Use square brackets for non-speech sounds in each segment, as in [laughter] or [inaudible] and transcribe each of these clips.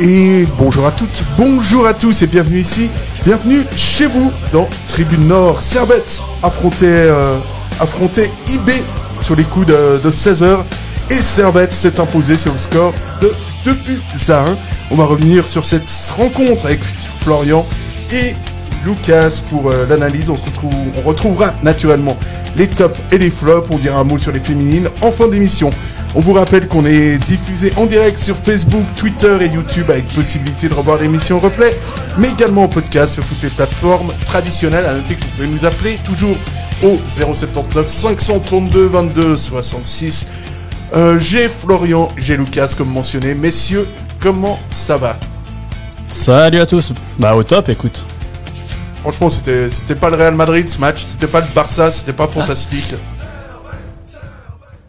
Et bonjour à toutes, bonjour à tous et bienvenue ici, bienvenue chez vous dans Tribune Nord. Servette affrontait, euh, IB sur les coups de, 16h et Servette s'est imposé sur le score de 2 buts à 1. On va revenir sur cette rencontre avec Florian et Lucas pour euh, l'analyse. On, on retrouvera naturellement les tops et les flops. On dira un mot sur les féminines en fin d'émission. On vous rappelle qu'on est diffusé en direct sur Facebook, Twitter et YouTube avec possibilité de revoir l'émission replay, mais également en podcast sur toutes les plateformes traditionnelles. À noter que vous pouvez nous appeler toujours au 079 532 22 66. j'ai Florian, j'ai Lucas comme mentionné. Messieurs, comment ça va? Salut à tous. Bah au top, écoute. Franchement, c'était c'était pas le Real Madrid ce match, c'était pas le Barça, c'était pas fantastique.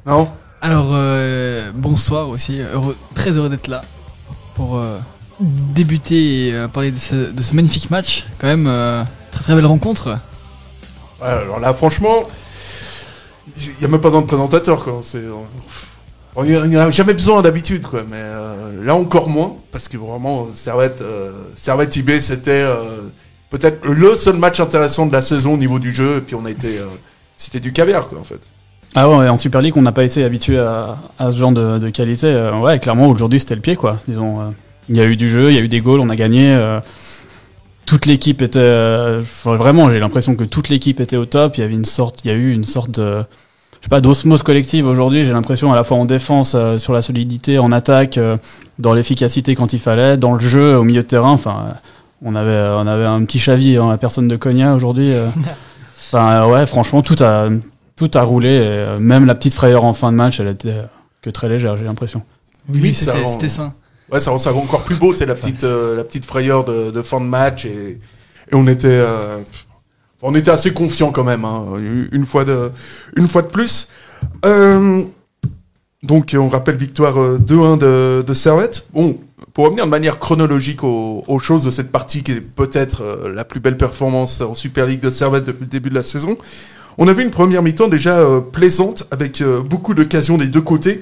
Non? Alors, euh, bonsoir aussi. très heureux d'être là pour euh, débuter et euh, parler de ce, magnifique match. Quand même, très très belle rencontre. alors là, franchement, il n'y a même pas besoin de présentateur. Quoi. il n'y a jamais besoin d'habitude, quoi. Mais là encore moins, parce que vraiment, Servette, Servette c'était peut-être le seul match intéressant de la saison au niveau du jeu. Et puis on a été, c'était du caviar, quoi, en fait. Ah ouais, en Super League, on n'a pas été habitué à, à, ce genre de, de qualité. Euh, ouais, clairement, aujourd'hui, c'était le pied, quoi. Disons, euh, il y a eu du jeu, il y a eu des goals, on a gagné. Euh, toute l'équipe était, vraiment, j'ai l'impression que toute l'équipe était au top. Il y avait une sorte, il y a eu une sorte de, je sais pas, d'osmose collective aujourd'hui. J'ai l'impression à la fois en défense, sur la solidité, en attaque, dans l'efficacité quand il fallait, dans le jeu, au milieu de terrain. Enfin, on avait, on avait un petit chavis, hein, la personne de Cogna aujourd'hui. [laughs] Enfin, ouais, franchement, tout a tout a roulé. Euh, même la petite frayeur en fin de match, elle était que très légère, j'ai l'impression. Oui, c'était ça. Ouais, ça rend ça encore plus beau, c'est la petite euh, la petite frayeur de, fin de match et, et on était euh, on était assez confiant quand même, hein, une fois de une fois de plus. donc on rappelle victoire 2-1 de, de Servette. Bon, pour revenir de manière chronologique aux, aux choses de cette partie qui est peut-être la plus belle performance en Super League de Servette depuis le début de la saison, on avait une première mi-temps déjà euh, plaisante avec euh, beaucoup d'occasions des deux côtés.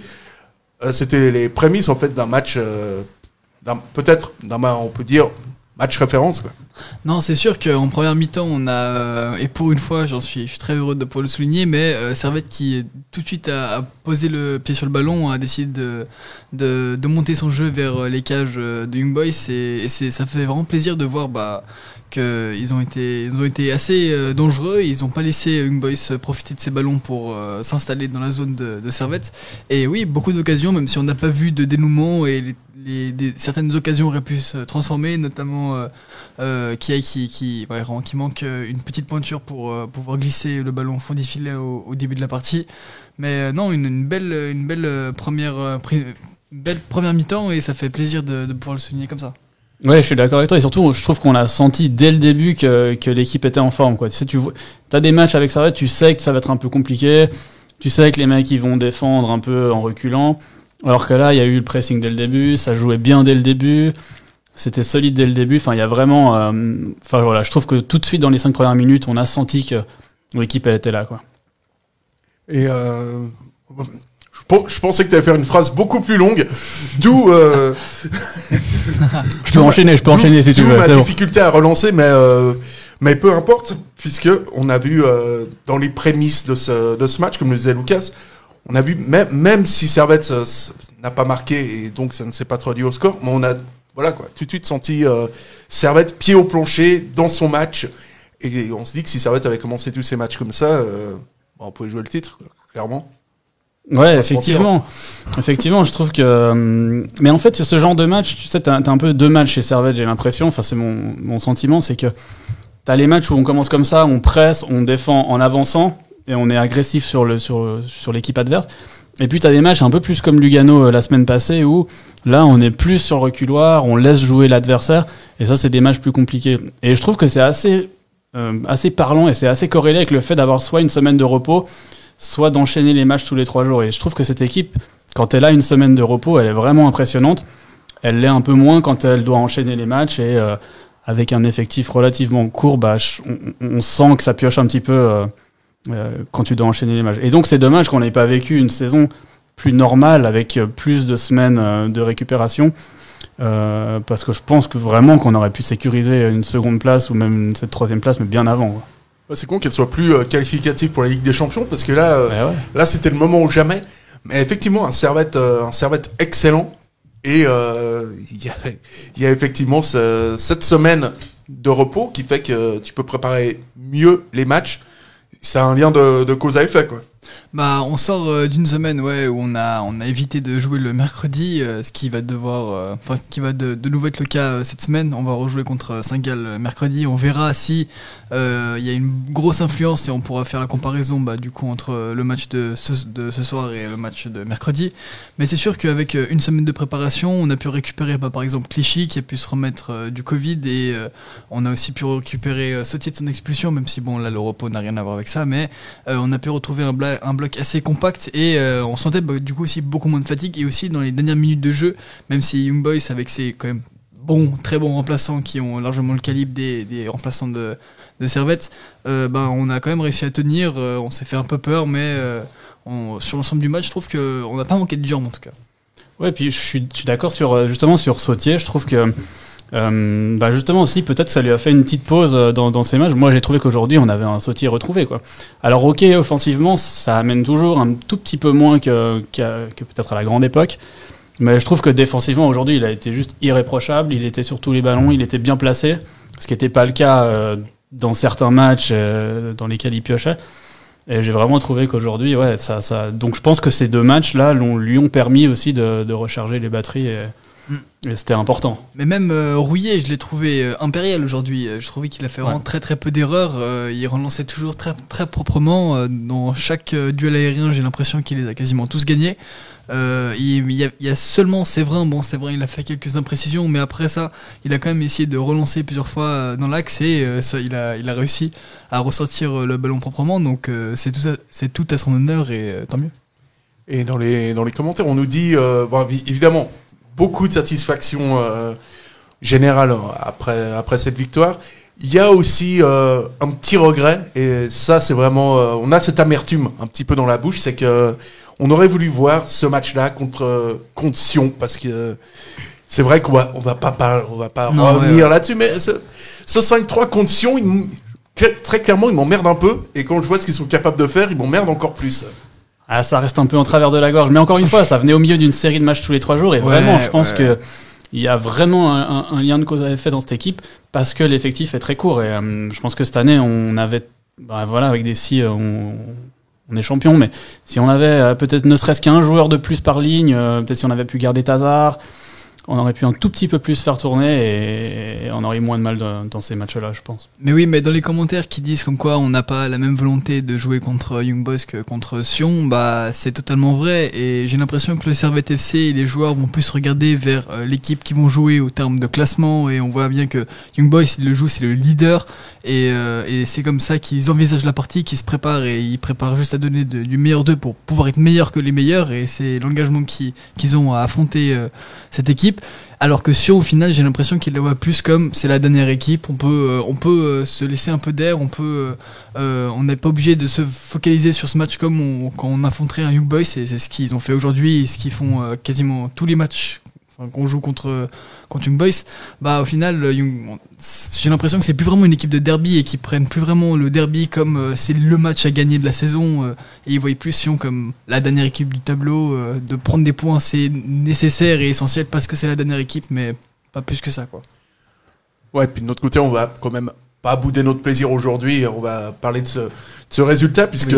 Euh, c'était les prémices en fait d'un match, peut-être on peut dire match référence. Non, c'est sûr qu'en première mi-temps, on a et pour une fois, j'en suis, je suis très heureux de pouvoir le souligner, mais Servette qui tout de suite a, posé le pied sur le ballon, a décidé de, de, monter son jeu vers les cages de Young Boys et, ça fait vraiment plaisir de voir bah ils ont été, ils ont été assez euh, dangereux. Ils n'ont pas laissé Young Boys profiter de ces ballons pour euh, s'installer dans la zone de, Servette. Et oui, beaucoup d'occasions, même si on n'a pas vu de dénouement et certaines occasions auraient pu se transformer, notamment euh, qui, qui, manque une petite pointure pour pouvoir glisser le ballon au fond des filets au, début de la partie. Mais non, une, belle, une belle première, belle première mi-temps et ça fait plaisir de pouvoir le souligner comme ça. Ouais, je suis d'accord avec toi. Et surtout, je trouve qu'on a senti dès le début que, que l'équipe était en forme. Quoi. Tu sais, tu as des matchs avec Servette, tu sais que ça va être un peu compliqué. Tu sais que les mecs, ils vont défendre un peu en reculant. Alors que là, il y a eu le pressing dès le début, ça jouait bien dès le début, c'était solide dès le début. Enfin, il y a vraiment. Euh, enfin, voilà, je trouve que tout de suite, dans les cinq premières minutes, on a senti que l'équipe, elle était là. Quoi. Et euh, je pensais que tu allais faire une phrase beaucoup plus longue, d'où. Euh, [laughs] je peux enchaîner, je peux enchaîner si tu veux. ma difficulté à relancer, mais euh, mais peu importe, puisque on a vu euh, dans les prémices de ce de ce match, comme le disait Lucas, on a vu même même si Servette n'a pas marqué et donc ça ne s'est pas traduit au score, mais on a voilà quoi, tout de suite senti Servette pied au plancher dans son match et on se dit que si Servette avait commencé tous ces matchs comme ça, on pouvait jouer le titre, clairement. Ouais, effectivement. Effectivement, je trouve que. Euh, mais en fait, ce genre de match, tu sais, t'as un peu deux matchs chez Servette, j'ai l'impression. Enfin, c'est mon, mon sentiment, c'est que t'as les matchs où on commence comme ça, on presse, on défend en avançant et on est agressif sur le sur sur l'équipe adverse. Et puis t'as des matchs un peu plus comme Lugano euh, la semaine passée où là on est plus sur le reculoir, on laisse jouer l'adversaire et ça c'est des matchs plus compliqués. Et je trouve que c'est assez euh, assez parlant et c'est assez corrélé avec le fait d'avoir soit une semaine de repos, soit d'enchaîner les matchs tous les trois jours. Et je trouve que cette équipe, quand elle a une semaine de repos, elle est vraiment impressionnante. Elle l'est un peu moins quand elle doit enchaîner les matchs et euh, avec un effectif relativement court, bah, on, on sent que ça pioche un petit peu euh, quand tu dois enchaîner les matchs. Et donc c'est dommage qu'on n'ait pas vécu une saison plus normale avec euh, plus de semaines euh, de récupération. euh, parce que je pense que vraiment qu'on aurait pu sécuriser une seconde place ou même cette troisième place, mais bien avant. Ouais, C'est con qu'elle soit plus euh, qualificative pour la Ligue des Champions parce que là, euh, Ouais, ouais. là c'était le moment ou jamais. Mais effectivement, un servette, euh, un servette excellent. Et euh, il y, a, il y a effectivement ce- cette semaine de repos qui fait que tu peux préparer mieux les matchs. C'est un lien de, cause à effet, quoi. Bah, on sort euh, d'une semaine ouais, où on a, on a évité de jouer le mercredi, euh, ce qui va devoir, euh, enfin, qui va de, nouveau être le cas cette semaine. On va rejouer contre Saint-Gall mercredi. On verra si il y a une grosse influence et on pourra faire la comparaison bah, du coup entre le match de ce, de ce soir et le match de mercredi. Mais c'est sûr qu'avec une semaine de préparation, on a pu récupérer bah, par exemple Clichy qui a pu se remettre du Covid et on a aussi pu récupérer Sautier de son expulsion, même si bon là le repos n'a rien à voir avec ça, mais on a pu retrouver un, bla- un bloc assez compact et euh, on sentait bah, du coup aussi beaucoup moins de fatigue et aussi dans les dernières minutes de jeu, même si Young Boys avec ses quand même bons, très bons remplaçants qui ont largement le calibre des, des remplaçants de, de Servette, euh, bah, on a quand même réussi à tenir, euh, on s'est fait un peu peur, mais sur l'ensemble du match, je trouve qu'on n'a pas manqué de jambes en tout cas. Ouais, puis je suis, suis d'accord sur justement sur Sautier. Je trouve que euh, bah justement aussi peut-être ça lui a fait une petite pause euh, dans, dans ces matchs. Moi j'ai trouvé qu'aujourd'hui on avait un Sautier retrouvé quoi. Alors ok offensivement ça amène toujours un tout petit peu moins que, que peut-être à la grande époque. Mais je trouve que défensivement aujourd'hui il a été juste irréprochable. Il était sur tous les ballons, il était bien placé, ce qui n'était pas le cas euh, dans certains matchs euh, dans lesquels il piochait. Et j'ai vraiment trouvé qu'aujourd'hui, ouais, ça. Donc je pense que ces deux matchs-là lui ont permis aussi de, de recharger les batteries et. Et c'était important. Mais même euh, Rouillet, je l'ai trouvé euh, impérial aujourd'hui. Euh, Je trouvais qu'il a fait vraiment Ouais. très très peu d'erreurs. Euh, il relançait toujours très très proprement. Euh, dans chaque euh, duel aérien, j'ai l'impression qu'il les a quasiment tous gagnés. Euh, il, il y a, il y a seulement Séverin. Bon, Séverin, il a fait quelques imprécisions, mais après ça, il a quand même essayé de relancer plusieurs fois euh, dans l'axe et euh, ça, il a, il a réussi à ressortir euh, le ballon proprement. Donc euh, c'est tout, à- c'est tout à son honneur et euh, tant mieux. Et dans les, dans les commentaires, on nous dit, euh, bon, évidemment, beaucoup de satisfaction euh, générale euh, après, après cette victoire. Il y a aussi euh, un petit regret, et ça, c'est vraiment. euh, on a cette amertume un petit peu dans la bouche, c'est que on aurait voulu voir ce match-là contre, contre Sion, parce que c'est vrai qu'on va, on va pas, on va pas Non, revenir ouais, ouais. là-dessus, mais ce, ce 5-3 contre Sion, il très clairement, il m'emmerde un peu, et quand je vois ce qu'ils sont capables de faire, il m'emmerde encore plus. Ah, ça reste un peu en travers de la gorge. Mais encore une fois, ça venait au milieu d'une série de matchs tous les trois jours. Et Ouais, vraiment, je pense ouais. que il y a vraiment un, lien de cause à effet dans cette équipe parce que l'effectif est très court. Et euh, je pense que cette année, on avait, bah, voilà, avec des si, euh, on, on est champion. Mais si on avait euh, peut-être ne serait-ce qu'un joueur de plus par ligne, euh, peut-être si on avait pu garder Tazar, on aurait pu un tout petit peu plus faire tourner et, on aurait eu moins de mal dans ces matchs-là, je pense. Mais oui, mais dans les commentaires qui disent comme quoi on n'a pas la même volonté de jouer contre Young Boys que contre Sion, bah c'est totalement vrai. Et j'ai l'impression que le Servette FC et les joueurs vont plus regarder vers euh, l'équipe qui vont jouer au terme de classement. Et on voit bien que Young Boys, il le joue, c'est le leader. Et, euh, et c'est comme ça qu'ils envisagent la partie, qu'ils se préparent et ils préparent juste à donner du meilleur d'eux pour pouvoir être meilleurs que les meilleurs. Et c'est l'engagement qui- qu'ils ont à affronter euh, cette équipe. Alors que Sion, au final, j'ai l'impression qu'il la voit plus comme c'est la dernière équipe. On peut, euh, euh, se laisser un peu d'air. On peut, euh, on n'est pas obligé de se focaliser sur ce match comme on- quand on affronterait un Young Boys. C'est ce qu'ils ont fait aujourd'hui et ce qu'ils font quasiment tous les matchs enfin, qu'on joue contre contre Young Boys. Bah au final, on- j'ai l'impression que c'est plus vraiment une équipe de derby et qu'ils prennent plus vraiment le derby comme euh, c'est le match à gagner de la saison. euh, et ils voient plus Sion comme la dernière équipe du tableau. euh, de prendre des points, c'est nécessaire et essentiel parce que c'est la dernière équipe, mais pas plus que ça quoi. Ouais, puis de notre côté, on va quand même pas bouder notre plaisir aujourd'hui. On va parler de ce, de ce résultat, puisque Oui.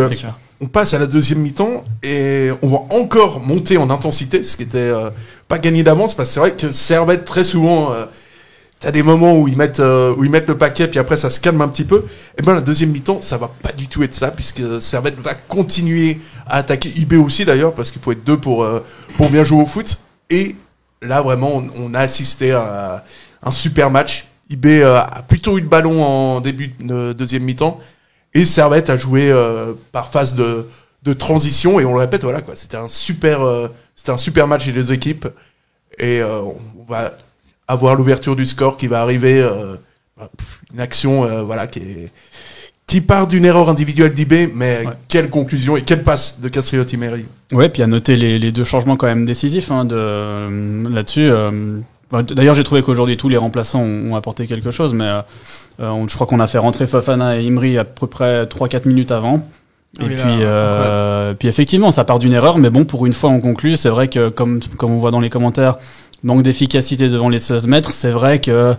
On passe à la deuxième mi-temps et on va encore monter en intensité, ce qui était euh, pas gagné d'avance, parce que c'est vrai que Servette, très souvent, euh, t'as des moments où ils mettent euh, où ils mettent le paquet puis après ça se calme un petit peu. Et ben la deuxième mi-temps, ça va pas du tout être ça puisque Servette va continuer à attaquer IB aussi d'ailleurs parce qu'il faut être deux pour euh, pour bien jouer au foot. Et là vraiment, on, a assisté à un super match. IB a plutôt eu le ballon en début de deuxième mi-temps et Servette a joué euh, par phase de de transition et on le répète voilà quoi, c'était un super euh, c'était un super match des deux équipes et euh, on va avoir l'ouverture du score qui va arriver euh, pff, une action euh, voilà qui est qui part d'une erreur individuelle d'IB mais Ouais. quelle conclusion et quelle passe de Castriotti Meri Ouais, puis à noter les, les deux changements quand même décisifs hein, de, euh, là-dessus. D'ailleurs, j'ai trouvé qu'aujourd'hui tous les remplaçants ont, ont apporté quelque chose, mais euh, euh, on- je crois qu'on a fait rentrer Fofana et Imri à peu près 3-4 minutes avant. Et Oui, là, puis, euh, puis effectivement, ça part d'une erreur, mais bon, pour une fois, on conclut. C'est vrai que, comme, comme on voit dans les commentaires, manque d'efficacité devant les 16 mètres. C'est vrai que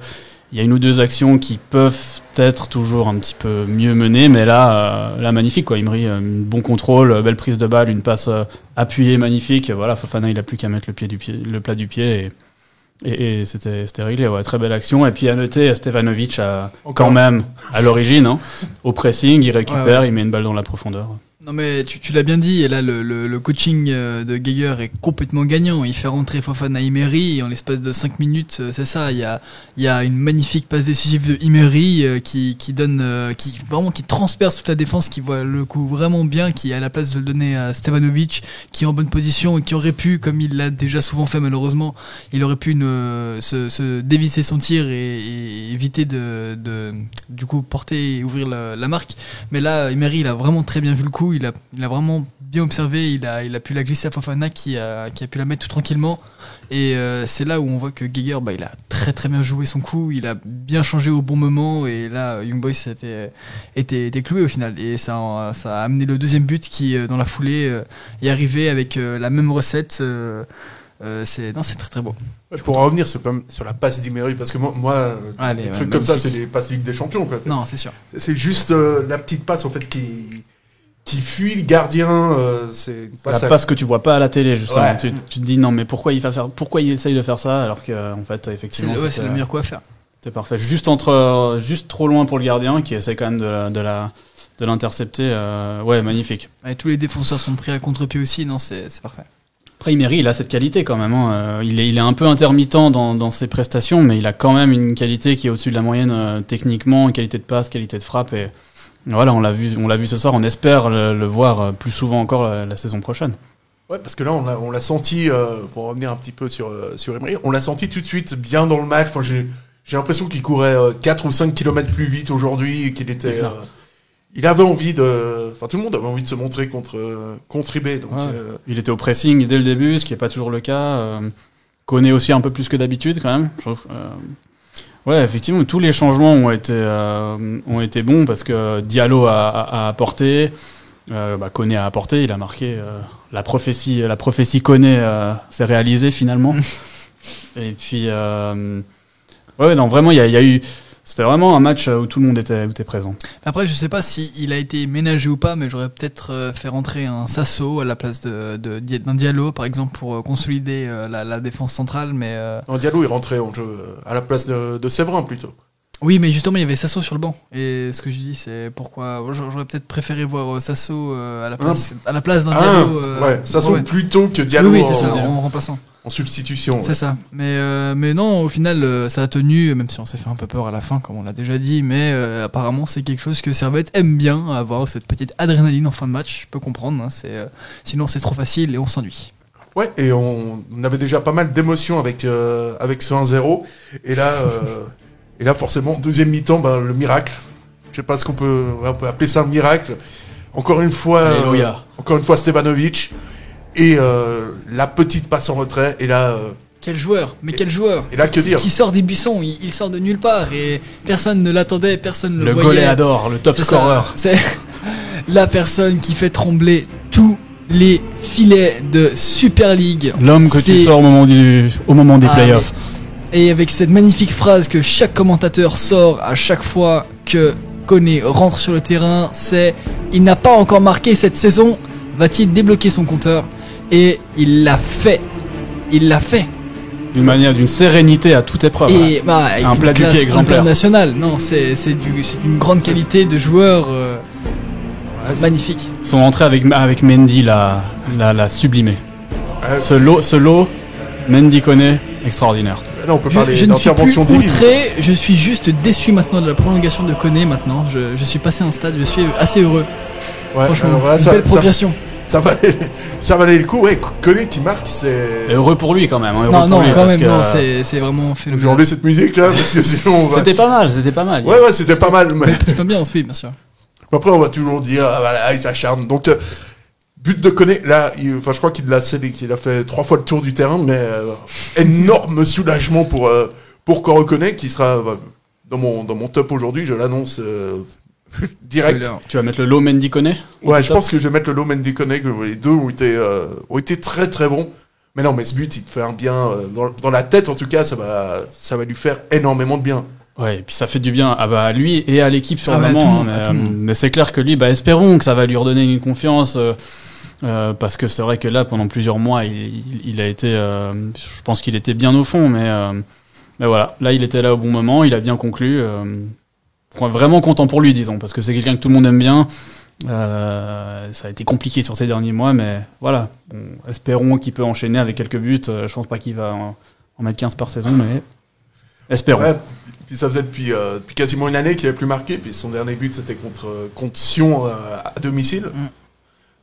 il y a une ou deux actions qui peuvent être toujours un petit peu mieux menées, mais là, euh, là magnifique quoi. Imri, euh, bon contrôle, belle prise de balle, une passe euh, appuyée magnifique. Voilà, Fofana, il a plus qu'à mettre le pied du pied, le plat du pied et, et, et c'était réglé. Ouais, très belle action. Et puis à noter, Stevanovic a quand même à l'origine, hein, au pressing, il récupère, Ouais, il met une balle dans la profondeur. Non mais tu, l'as bien dit, et là le, coaching euh, de Geiger est complètement gagnant. Il fait rentrer Fofana Imeri et en l'espace de 5 minutes, euh, c'est ça. Il y a, une magnifique passe décisive de Imeri euh, qui, donne, qui vraiment qui transperce toute la défense, qui voit le coup vraiment bien, qui a la place de le donner à Stevanovic, qui est en bonne position et qui aurait pu, comme il l'a déjà souvent fait malheureusement, il aurait pu se, se dévisser son tir et, éviter de, du coup porter et ouvrir la, marque. Mais là, Emery, il a vraiment très bien vu le coup. Il a, il a vraiment bien observé. Il a, il a pu la glisser à Fofana qui a, qui a pu la mettre tout tranquillement. Et euh, c'est là où on voit que Geiger, bah, il a très très bien joué son coup. Il a bien changé au bon moment. Et là, Young Boys était, était, était cloué au final. Et ça, a- ça a amené le deuxième but qui, euh, dans la foulée, euh, est arrivé avec la même recette. euh, c'est non, c'est très très beau. pour en revenir sur, sur la passe d'Imery parce que moi, moi Allez, des ouais, trucs comme ça c'est des passes Ligue des Champions quoi. Non, c'est sûr. C'est juste euh, la petite passe en fait qui qui fuit le gardien. euh, c'est La passe que tu vois pas à la télé, justement. Ouais. Tu, tu te dis non, mais pourquoi il va faire, pourquoi il essaye de faire ça alors que en fait, C'est effectivement, le- ouais, c'est le meilleur coup à faire. c'était parfait. Juste entre, juste trop loin pour le gardien qui essaie quand même de la, de la, de l'intercepter. euh, ouais, magnifique. Ouais, tous les défenseurs sont pris à contre-pied aussi. Non, c'est c'est parfait. Après, Imery, il a cette qualité quand même. hein. Euh, Il, est, il est un peu intermittent dans, dans ses prestations, mais il a quand même une qualité qui est au-dessus de la moyenne euh, techniquement, qualité de passe, qualité de frappe. Et voilà, on l'a vu, on l'a vu ce soir. On espère le, le voir euh, plus souvent encore la, la saison prochaine. Ouais, parce que là, on l'a, senti, euh, pour revenir un petit peu sur, euh, sur Emery, on l'a senti tout de suite bien dans le match. Enfin, j'ai, j'ai l'impression qu'il courait euh, 4 ou 5 km plus vite aujourd'hui, qu'il était. Euh, il avait envie de. Enfin, tout le monde avait envie de se montrer contre, euh, contre eBay. Donc, Ouais. euh, Il était au pressing dès le début, ce qui n'est pas toujours le cas. Euh, connaît aussi un peu plus que d'habitude quand même. Je trouve. Ouais, effectivement, tous les changements ont été euh, ont été bons parce que Diallo a, a, a apporté, euh, bah, Koné a apporté, il a marqué. euh, la prophétie, la prophétie Koné euh, s'est réalisée finalement. [laughs] Et puis, euh, ouais, non, vraiment, il y, y a eu. C'était vraiment un match où tout le monde était, était présent. Après, je sais pas si il a été ménagé ou pas, mais j'aurais peut-être euh, fait rentrer un Sasso à la place de, de- d'un Diallo, par exemple, pour euh, consolider euh, la, la défense centrale. Mais euh, non, Diallo est rentré en jeu euh, à la place de, de Séverin plutôt. oui, mais justement, il y avait Sasso sur le banc. Et ce que je dis, c'est pourquoi j'aurais peut-être préféré voir euh, Sasso euh, à la place, à la place d'un Ah, Diallo. euh, ouais, ouais. plutôt que Diallo oui, oui, en, c'est ça, en remplaçant. En substitution. C'est ça. Mais, euh, mais non, au final, euh, ça a tenu, même si on s'est fait un peu peur à la fin, comme on l'a déjà dit. Mais euh, apparemment, c'est quelque chose que Servette aime bien, avoir cette petite adrénaline en fin de match. Je peux comprendre. hein, c'est, euh, sinon, c'est trop facile et on s'ennuie. Ouais, et on, on avait déjà pas mal d'émotions avec, euh, avec ce 1-0. Et là, euh, et là, forcément, deuxième mi-temps, ben, le miracle. Je sais pas ce qu'on peut, on peut appeler ça un miracle. Encore une fois, euh, encore une fois, Stevanovic. Et euh, la petite passe en retrait. Et là, euh, Quel joueur Mais quel joueur et là, que qui, dire qui sort des buissons, il, il sort de nulle part et personne ne l'attendait, personne ne le, Le voyait. goléador, le top scorer. C'est la personne qui fait trembler tous les filets de Super League. L'homme que tu sors au moment, du, au moment des Ah, playoffs. Et avec cette magnifique phrase que chaque commentateur sort à chaque fois que Koné rentre sur le terrain, c'est il n'a pas encore marqué cette saison, va-t-il débloquer son compteur? Et il l'a fait. Il l'a fait. d'une manière, d'une sérénité à toute épreuve. Et bah, avec Un une plat du pied exemplaire. internationale. Non, c'est c'est du- c'est une grande qualité de joueur euh, magnifique. Son entrée avec, avec Mendy l'a, l'a, l'a sublimé. Ouais. Ce lot, ce lot, Mendy connaît, extraordinaire. Là, on peut Je, parler je ne suis plus outré, je suis juste déçu maintenant de la prolongation de Koné maintenant. Je, je suis passé un stade, je suis assez heureux. Ouais, Franchement, voilà, une ça, belle progression. ça valait, ça valait le coup. Ouais, Koné qui marque, c'est. Heureux pour lui quand même. hein, heureux Non, non, lui, quand même, que, non, c'est vraiment J'ai phénoménal. enlevé cette musique là, parce que sinon on va. C'était pas mal, c'était pas mal. Ouais, ouais, c'était pas mal. Mais Petite ambiance, oui, bien sûr. après, on va toujours dire, ah, voilà, il s'acharne. Donc, euh, but de Koné, là, il- enfin, je crois qu'il l'a cédé, qu'il a fait trois fois le tour du terrain, mais euh, énorme soulagement pour, euh, pour qu'on reconnaît, qui sera euh, dans, mon, dans mon top aujourd'hui, je l'annonce euh, direct. Tu vas mettre le lot Mendy connaît Ouais, je pense que je vais mettre le low Mendy Koné, que les deux ont été, euh, ont été très très bons. Mais non, mais ce but, il te fait un bien, euh, dans, dans la tête en tout cas, ça va, ça va lui faire énormément de bien. Ouais, et puis ça fait du bien à, bah, à lui et à l'équipe sur Ah le bah, à moment. tout le hein, monde, mais, à tout le euh, monde. mais c'est clair que lui, bah, espérons que ça va lui redonner une confiance. euh, euh, parce que c'est vrai que là, pendant plusieurs mois, il, il- il a été. euh, je pense qu'il était bien au fond, mais, euh, mais voilà. Là, il était là au bon moment, il a bien conclu. euh, vraiment content pour lui, disons, parce que c'est quelqu'un que tout le monde aime bien. Euh, ça a été compliqué sur ces derniers mois, mais voilà. Bon, espérons qu'il peut enchaîner avec quelques buts. Euh, Je pense pas qu'il va en, en mettre 15 par saison, mais espérons. Ouais, puis ça faisait depuis, euh, depuis quasiment une année qu'il avait plus marqué, puis son dernier but c'était contre, contre Sion euh, à domicile. Mm.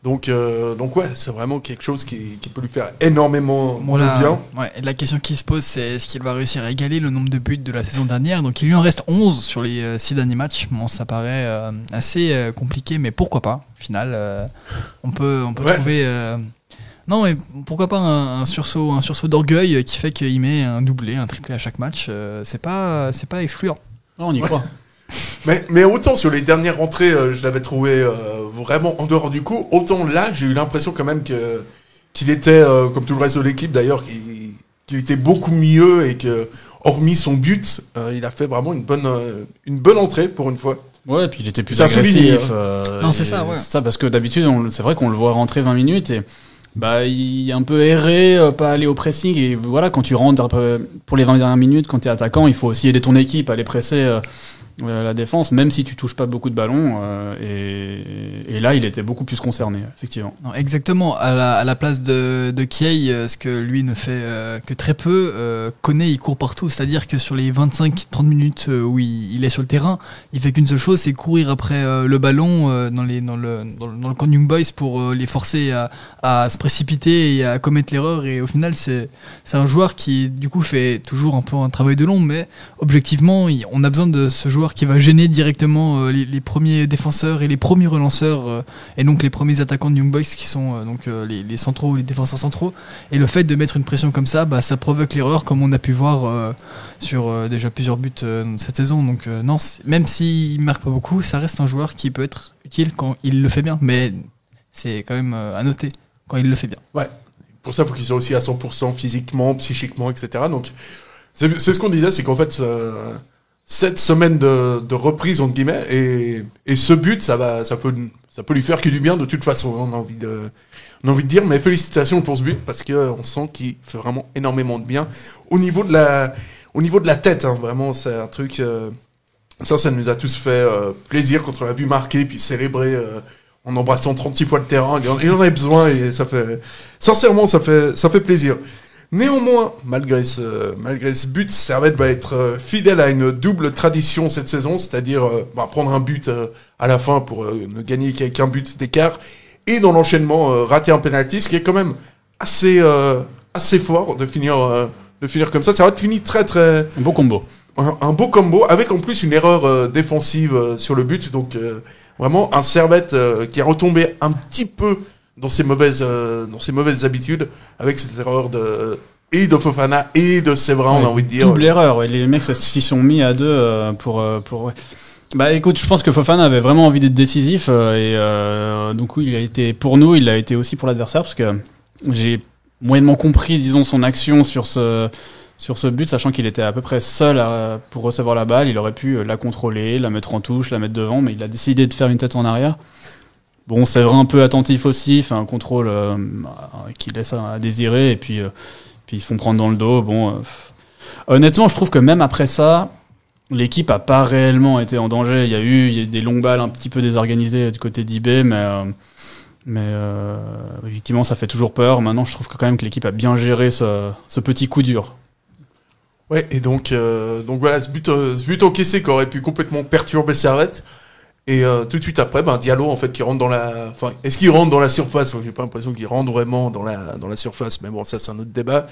Donc, euh, donc ouais, c'est vraiment quelque chose qui, qui peut lui faire énormément Bon, de là, bien. ouais, et la question qui se pose, c'est est-ce qu'il va réussir à égaler le nombre de buts de la saison dernière? Donc il lui en reste 11 sur les 6 derniers matchs. Bon, ça paraît euh, assez euh, compliqué, mais pourquoi pas? Au final, euh, on peut, on peut Ouais. trouver. euh, Non, mais pourquoi pas un, un sursaut, un sursaut d'orgueil qui fait qu'il met un doublé, un triplé à chaque match euh, C'est pas, c'est pas excluant. Non, on y croit. Mais, mais autant sur les dernières rentrées, euh, je l'avais trouvé euh, vraiment en dehors du coup, autant là, j'ai eu l'impression quand même que qu'il était, euh, comme tout le reste de l'équipe d'ailleurs, qu'il qu'il était beaucoup mieux et que, hormis son but, euh, il a fait vraiment une bonne, euh, une bonne entrée pour une fois. Ouais, puis il était plus agressif. hein. euh, Non, c'est et ça, ouais. Ça, parce que d'habitude, on- c'est vrai qu'on le voit rentrer 20 minutes et bah, il est un peu erré, euh, pas aller au pressing. Et voilà, quand tu rentres pour les 20 dernières minutes, quand tu es attaquant, il faut aussi aider ton équipe à aller presser euh, euh, la défense, même si tu touches pas beaucoup de ballons. euh, et, là, il était beaucoup plus concerné, effectivement. Exactement. À la, place de, de Kiei, euh, ce que lui ne fait que très peu, Koné, il court partout. C'est-à-dire que sur les 25-30 minutes où il, est sur le terrain, il fait qu'une seule chose, c'est courir après le ballon dans, le, dans, le- dans le camp Young Boys pour les forcer à, se précipiter et à commettre l'erreur. Et au final, c'est un joueur qui, du coup, fait toujours un peu un travail de l'ombre, mais objectivement, on a besoin de ce joueur qui va gêner directement euh, les, premiers défenseurs et les premiers relanceurs, euh, et donc les premiers attaquants de Young Boys qui sont euh, donc les, les centraux, les défenseurs centraux. Et le fait de mettre une pression comme ça, bah, ça provoque l'erreur, comme on a pu voir sur déjà plusieurs buts cette saison. Donc non, même s'il marque pas beaucoup, ça reste un joueur qui peut être utile quand il le fait bien. Mais c'est quand même à noter quand il le fait bien. Pour ça, il faut qu'il soit aussi à 100% physiquement, psychiquement, etc. Donc, c'est ce qu'on disait, c'est qu'en fait, cette semaine de, reprise, entre guillemets, et, et ce but, ça, va, ça, peut, ça peut lui faire que du bien de toute façon, on a envie de, on a envie de dire, mais félicitations pour ce but, parce qu'on sent qu'il fait vraiment énormément de bien. Au niveau de la, au niveau de la tête, hein, vraiment, c'est un truc... euh, ça, ça nous a tous fait euh, plaisir quand on a vu marquer, puis célébrer euh, en embrassant 36 fois le terrain. Il en avait besoin et ça fait... Sincèrement, ça fait, ça fait plaisir. Néanmoins, malgré ce, malgré ce but, Servette va être euh, fidèle à une double tradition cette saison, c'est-à-dire euh, bah, prendre un but euh, à la fin pour euh, ne gagner qu'avec un but d'écart, et dans l'enchaînement, rater un penalty, ce qui est quand même assez, euh, assez fort de finir, euh, de finir comme ça. Ça va être fini très très Un beau combo. un, un beau combo avec en plus une erreur défensive sur le but. Donc euh, vraiment un Servette qui a retombé un petit peu dans ses mauvaises, euh, dans ses mauvaises habitudes avec cette erreur de et de Fofana et de Séverin, on a Ouais, envie de dire. Double erreur, ouais. les mecs s'y sont mis à deux euh, pour. euh, pour ouais. Bah écoute, je pense que Fofana avait vraiment envie d'être décisif euh, et euh, donc oui, il a été pour nous, il a été aussi pour l'adversaire parce que j'ai moyennement compris, disons, son action sur ce sur ce but, sachant qu'il était à peu près seul à- pour recevoir la balle, il aurait pu euh, la contrôler, la mettre en touche, la mettre devant, mais il a décidé de faire une tête en arrière. Bon, c'est vrai un peu attentif aussi, fait un contrôle euh, qui laisse à désirer et puis. euh, puis ils se font prendre dans le dos. Euh, honnêtement, je trouve que même après ça, l'équipe a pas réellement été en danger. Il y a eu, des longues balles un petit peu désorganisées du côté d'IB, mais effectivement, ça fait toujours peur. Maintenant, je trouve que quand même que l'équipe a bien géré ce, petit coup dur. Ouais, et donc, donc voilà, ce but, ce but encaissé qui aurait pu complètement perturber Servette. Et euh, tout de suite après, ben, Diallo, en fait, qui rentre dans la. Enfin, est-ce qu'il rentre dans la surface? J'ai pas l'impression qu'il rentre vraiment dans la, dans la surface, mais bon, ça, c'est un autre débat.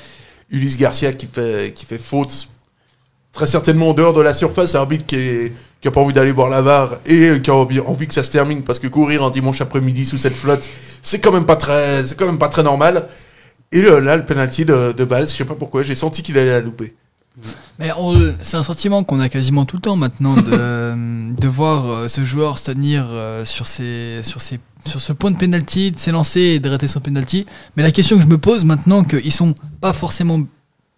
Ulysse Garcia qui fait, qui fait faute, très certainement en dehors de la surface. Arbitre qui, est, qui a pas envie d'aller voir la VAR et qui a envie, envie que ça se termine parce que courir un dimanche après-midi sous cette flotte, c'est quand même pas très, c'est quand même pas très normal. Et euh, là, le penalty de, de Valls, je sais pas pourquoi, j'ai senti qu'il allait la louper. Mais c'est un sentiment qu'on a quasiment tout le temps maintenant de, [laughs] de voir euh, ce joueur se tenir euh, sur, sur, sur ce point de penalty, de s'élancer et de rater son penalty. Mais la question que je me pose maintenant, qu'ils sont pas forcément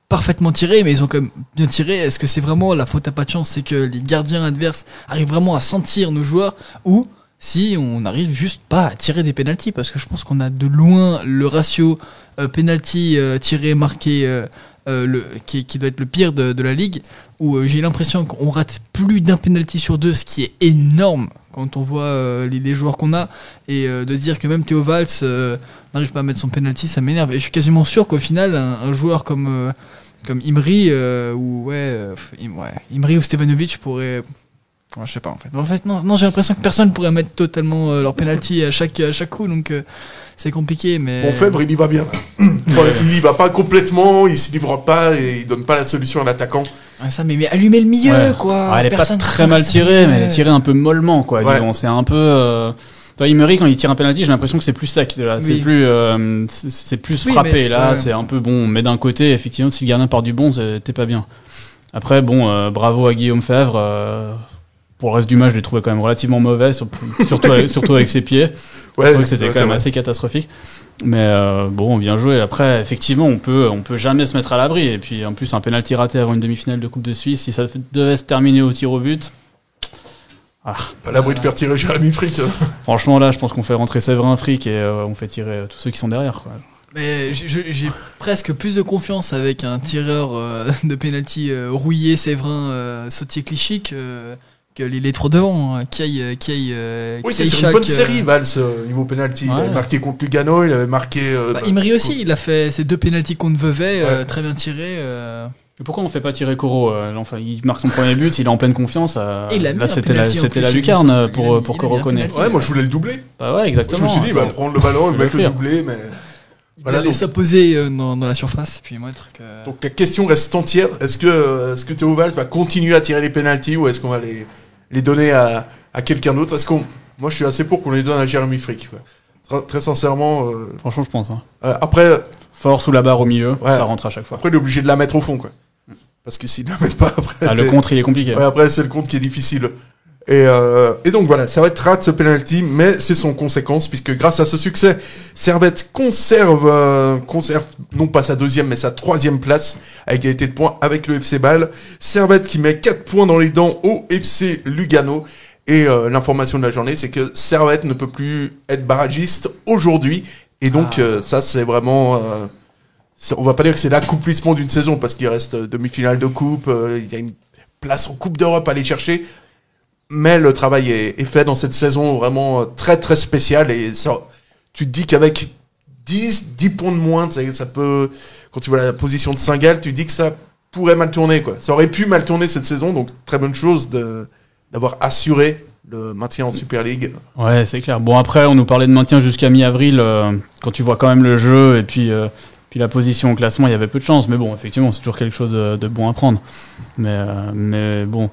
parfaitement tirés, mais ils ont quand même bien tiré, est-ce que c'est vraiment la faute à pas de chance C'est que les gardiens adverses arrivent vraiment à sentir nos joueurs ou si on n'arrive juste pas à tirer des penalties? Parce que je pense qu'on a de loin le ratio euh, penalty euh, tiré, marqué. euh, euh, le, qui, qui doit être le pire de, de la ligue, où euh, j'ai l'impression qu'on rate plus d'un penalty sur deux, ce qui est énorme quand on voit euh, les, joueurs qu'on a, et de se dire que même Théo Valls n'arrive pas à mettre son penalty, ça m'énerve. Et je suis quasiment sûr qu'au final, un, joueur comme, comme Imri, ou ouais, ouais, Imri ou Stevanovic pourrait... Ouais, je sais pas en fait. En fait, non, non j'ai l'impression que personne pourrait mettre totalement euh, leur penalty à chaque, à chaque coup, donc euh, c'est compliqué. Mais Bon, Fèvre, il y va bien. [coughs] Enfin, il y va pas complètement, il s'y livre pas et il donne pas la solution à l'attaquant. Ouais, ça, mais, mais allumer le milieu, Ouais. quoi. Ah, elle est pas Personne très ne mal tirée, mais elle est tirée un peu mollement, quoi. Ouais. disons. C'est un peu. Euh... Toi, Emery, quand il tire un penalty, j'ai l'impression que c'est plus sec. Là. C'est plus, euh, c'est- plus Oui, frappé. mais- là, ouais. c'est un peu bon. Mais d'un côté, effectivement, si le gardien part du bon, c'est- t'es pas bien. Après, bon, euh, bravo à Guillaume Fèvre. euh, pour le reste du match, je l'ai trouvé quand même relativement mauvais, sur- surtout, avec, surtout avec ses pieds. Ouais, je trouvais que c'était quand même vrai. assez catastrophique. Mais euh, bon, bien joué. Après, effectivement, on peut, on peut jamais se mettre à l'abri. Et puis, en plus, un penalty raté avant une demi-finale de Coupe de Suisse, si ça devait se terminer au tir au but. Ah, Pas l'abri de faire tirer Jérémy Frick. hein. franchement, là, je pense qu'on fait rentrer Séverin Frick et euh, on fait tirer euh, tous ceux qui sont derrière. Quoi. Mais j'ai- presque plus de confiance avec un tireur euh, de penalty euh, rouillé, Séverin, euh, Sautier Clichy que, les, les trois devant, hein, qui aillent, euh, qui aillent, euh, Oui, c'est une bonne euh, série, Valls, niveau penalty. Il avait marqué contre Lugano, il avait marqué. euh, Bah, bah, Imri aussi, il a fait ses deux penalties contre Vevey, euh, Ouais. très bien tirés. euh. Et pourquoi on fait pas tirer Coro Enfin, il marque son premier but, il est en pleine confiance. euh, Et il a mis là, un c'était la, c'était la lucarne pour, mis- pour Coro connaît. Ouais, moi je voulais le doubler. Bah ouais, Je exactement. me suis dit, il va prendre le ballon et Il va mettre le doublé, mais. Il Voilà, allait donc- s'imposer euh, dans, dans la surface, puis que... Donc la question reste entière. Est-ce que, est-ce que Théo Valls va continuer à tirer les penalties ou est-ce qu'on va les, les donner à, à quelqu'un d'autre Est-ce qu'on, moi je suis assez pour qu'on les donne à Jérémy Frick. quoi. Très, très sincèrement. euh, Franchement, je pense. hein. euh, après, Fort sous la barre au milieu, Ouais. ça rentre à chaque fois. après il est obligé de la mettre au fond, quoi. Parce que s'il la met pas après. Ah, le contre, il est compliqué. Ouais, après, c'est le compte qui est difficile. Et, euh, et donc voilà, Servette rate ce penalty, mais c'est son conséquence, puisque grâce à ce succès, Servette conserve, euh, conserve non pas sa deuxième, mais sa troisième place, à égalité de points avec le FC Bâle. Servette qui met 4 points dans les dents au FC Lugano. Et euh, l'information de la journée, c'est que Servette ne peut plus être barragiste aujourd'hui. Et donc, Ah. euh, ça, c'est vraiment... on va pas dire que c'est l'accomplissement d'une saison, parce qu'il reste demi-finale de coupe, euh, il y a une place en Coupe d'Europe à aller chercher. Mais le travail est, fait dans cette saison vraiment euh, très très spéciale. Et tu te dis qu'avec 10, 10 points de moins, ça peut. Quand tu vois la position de Saint-Gall, tu te dis que ça pourrait mal tourner. Quoi. Ça aurait pu mal tourner cette saison, donc très bonne chose d'avoir assuré le maintien en Super League. Ouais, c'est clair. Bon, après, on nous parlait de maintien jusqu'à mi-avril. euh, quand tu vois quand même le jeu et puis, euh, puis la position au classement, il y avait peu de chance. Mais bon, effectivement, c'est toujours quelque chose de, bon à prendre. Mais, mais bon,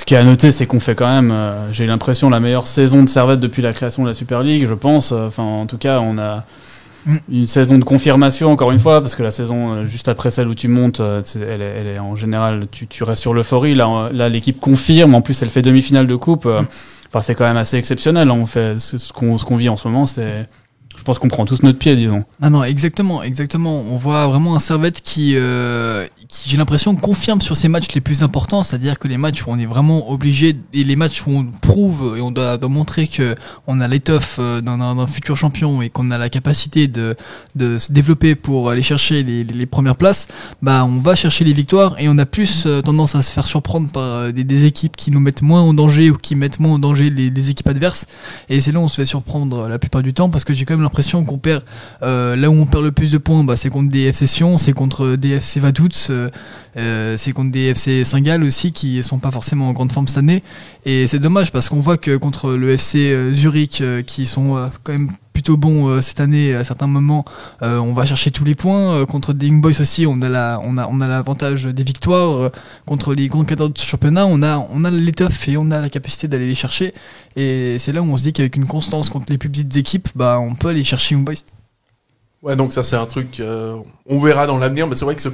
ce qui est à noter, c'est qu'on fait quand même, euh, j'ai l'impression, la meilleure saison de Servette depuis la création de la Super League, je pense. Enfin, en tout cas, on a Mm. une saison de confirmation, encore une fois, parce que la saison euh, juste après celle où tu montes, euh, elle, est, elle est en général, tu, tu restes sur l'euphorie. Là, euh, là l'équipe confirme. En plus, elle fait demi-finale de coupe. euh, Enfin, c'est quand même assez exceptionnel. On fait ce ce qu'on ce qu'on vit en ce moment. C'est, je pense qu'on prend tous notre pied, disons. Ah non, exactement, exactement. On voit vraiment un Servette qui, euh, qui j'ai l'impression confirme sur ces matchs les plus importants, c'est-à-dire que les matchs où on est vraiment obligé et les matchs où on prouve et on doit, montrer que on a l'étoffe euh, d'un, futur champion et qu'on a la capacité de, de se développer pour aller chercher les, premières places, bah on va chercher les victoires et on a plus euh, tendance à se faire surprendre par des, des équipes qui nous mettent moins en danger ou qui mettent moins en danger les, les équipes adverses et c'est là où on se fait surprendre la plupart du temps parce que j'ai quand même qu'on perd euh, là où on perd le plus de points bah, c'est contre des FC Sion, c'est contre des FC Vaduz, euh, c'est contre des FC Saint-Gall aussi qui sont pas forcément en grande forme cette année. Et c'est dommage parce qu'on voit que contre le FC euh, Zurich euh, qui sont quand même plutôt bons cette année à certains moments on va chercher tous les points. Contre des Young Boys aussi on a on a on a l'avantage des victoires. Contre les grands cadres du championnat on a on a l'étoffe et on a la capacité d'aller les chercher. Et c'est là où on se dit qu'avec une constance contre les plus petites équipes bah on peut aller chercher Young Boys. Ouais, donc ça c'est un truc, on verra dans l'avenir, mais c'est vrai que ce,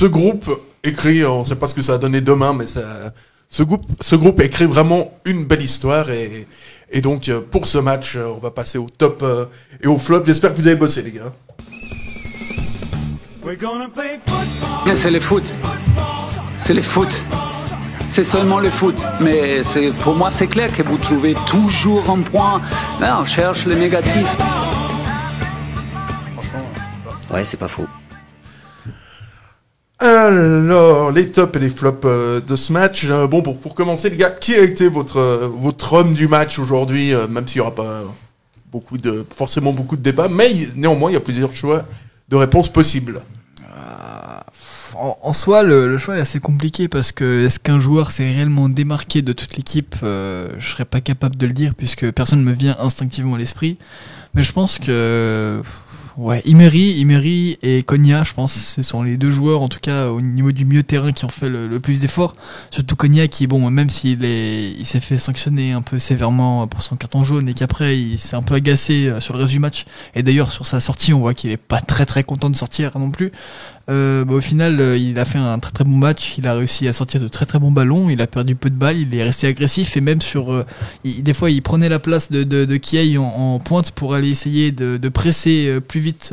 ce groupe écrit, on sait pas ce que ça va donner demain, mais ça, ce groupe, ce groupe écrit vraiment une belle histoire et, et donc euh, pour ce match, euh, on va passer au top euh, et au flop. J'espère que vous avez bossé les gars. C'est le foot. C'est le foot. C'est seulement le foot. Mais pour moi, c'est clair que vous trouvez toujours un point. Là, on cherche le négatif. Ouais, c'est pas faux. Alors, les tops et les flops euh, de ce match. Euh, bon, pour, pour commencer les gars, qui a été votre, euh, votre homme du match aujourd'hui, euh, même s'il n'y aura pas beaucoup de, forcément beaucoup de débats, mais néanmoins il y a plusieurs choix de réponses possibles. en, soi, le, le choix est assez compliqué parce que est-ce qu'un joueur s'est réellement démarqué de toute l'équipe euh, Je serais pas capable de le dire puisque personne ne me vient instinctivement à l'esprit. Mais je pense que ouais, Imery, Imery et Konya, je pense, ce sont les deux joueurs, en tout cas au niveau du milieu de terrain, qui ont fait le, plus d'efforts. Surtout Konya, qui bon, même s'il est, il s'est fait sanctionner un peu sévèrement pour son carton jaune et qu'après il s'est un peu agacé euh, sur le reste du match. Et d'ailleurs sur sa sortie, on voit qu'il est pas très très content de sortir non plus. Euh, bah, au final, euh, il a fait un très très bon match. Il a réussi à sortir de très très bons ballons. Il a perdu peu de balles. Il est resté agressif et même sur, euh, des fois, il prenait la place de de, en, pointe pour aller essayer de, presser plus vite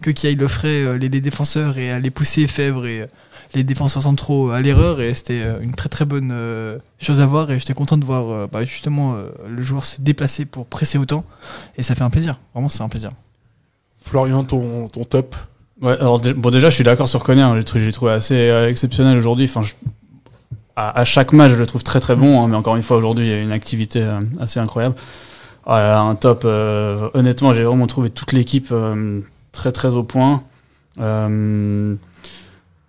que Kiei le ferait les, défenseurs et aller pousser Fèvre et les défenseurs centraux à l'erreur. Et c'était une très très bonne chose à voir. Et j'étais content de voir bah, justement le joueur se déplacer pour presser autant. Et ça fait un plaisir. Vraiment, c'est un plaisir. Florian, ton top? Ouais, alors bon, déjà, je suis d'accord sur Konya. hein, J'ai trouvé, assez euh, exceptionnel aujourd'hui. Enfin, je- à, chaque match, je le trouve très très bon. hein, mais encore une fois, aujourd'hui, il y a une activité euh, assez incroyable. Ah, un top. euh, honnêtement, j'ai vraiment trouvé toute l'équipe euh, très très au point. Euh,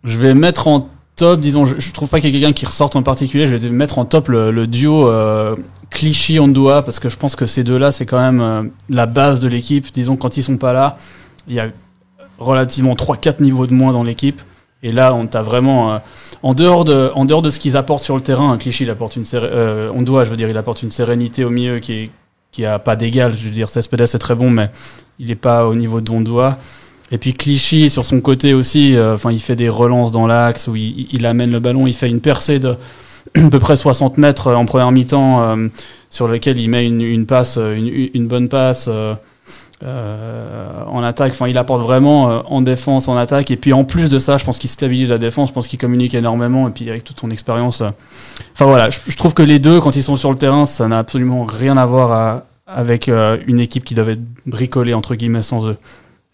je vais mettre en top, disons, je, je trouve pas qu'il y ait quelqu'un qui ressorte en particulier. Je vais mettre en top le, le duo euh, Clichy-Ondoa parce que je pense que ces deux-là, c'est quand même euh, la base de l'équipe. Disons, quand ils sont pas là, il y a relativement 3-4 niveaux de moins dans l'équipe. Et là, on t'a vraiment, euh, en dehors de, en dehors de ce qu'ils apportent sur le terrain, un cliché, il apporte une, euh, on doit, je veux dire, il apporte une sérénité au milieu qui est, qui a pas d'égal. Je veux dire, Cespedes c'est très bon, mais il est pas au niveau de Ondoa. Et puis Clichy sur son côté aussi, euh, enfin, il fait des relances dans l'axe où il, amène le ballon, il fait une percée de [clears throat] à peu près 60 mètres en première mi-temps sur lequel il met une, une passe, une bonne passe. Euh, en attaque. Enfin, il apporte vraiment euh, en défense, en attaque. Et puis en plus de ça, je pense qu'il stabilise la défense. Je pense qu'il communique énormément. Et puis avec toute son expérience. euh, Enfin voilà, je, trouve que les deux, quand ils sont sur le terrain, ça n'a absolument rien à voir avec une équipe qui devait bricoler entre guillemets sans eux.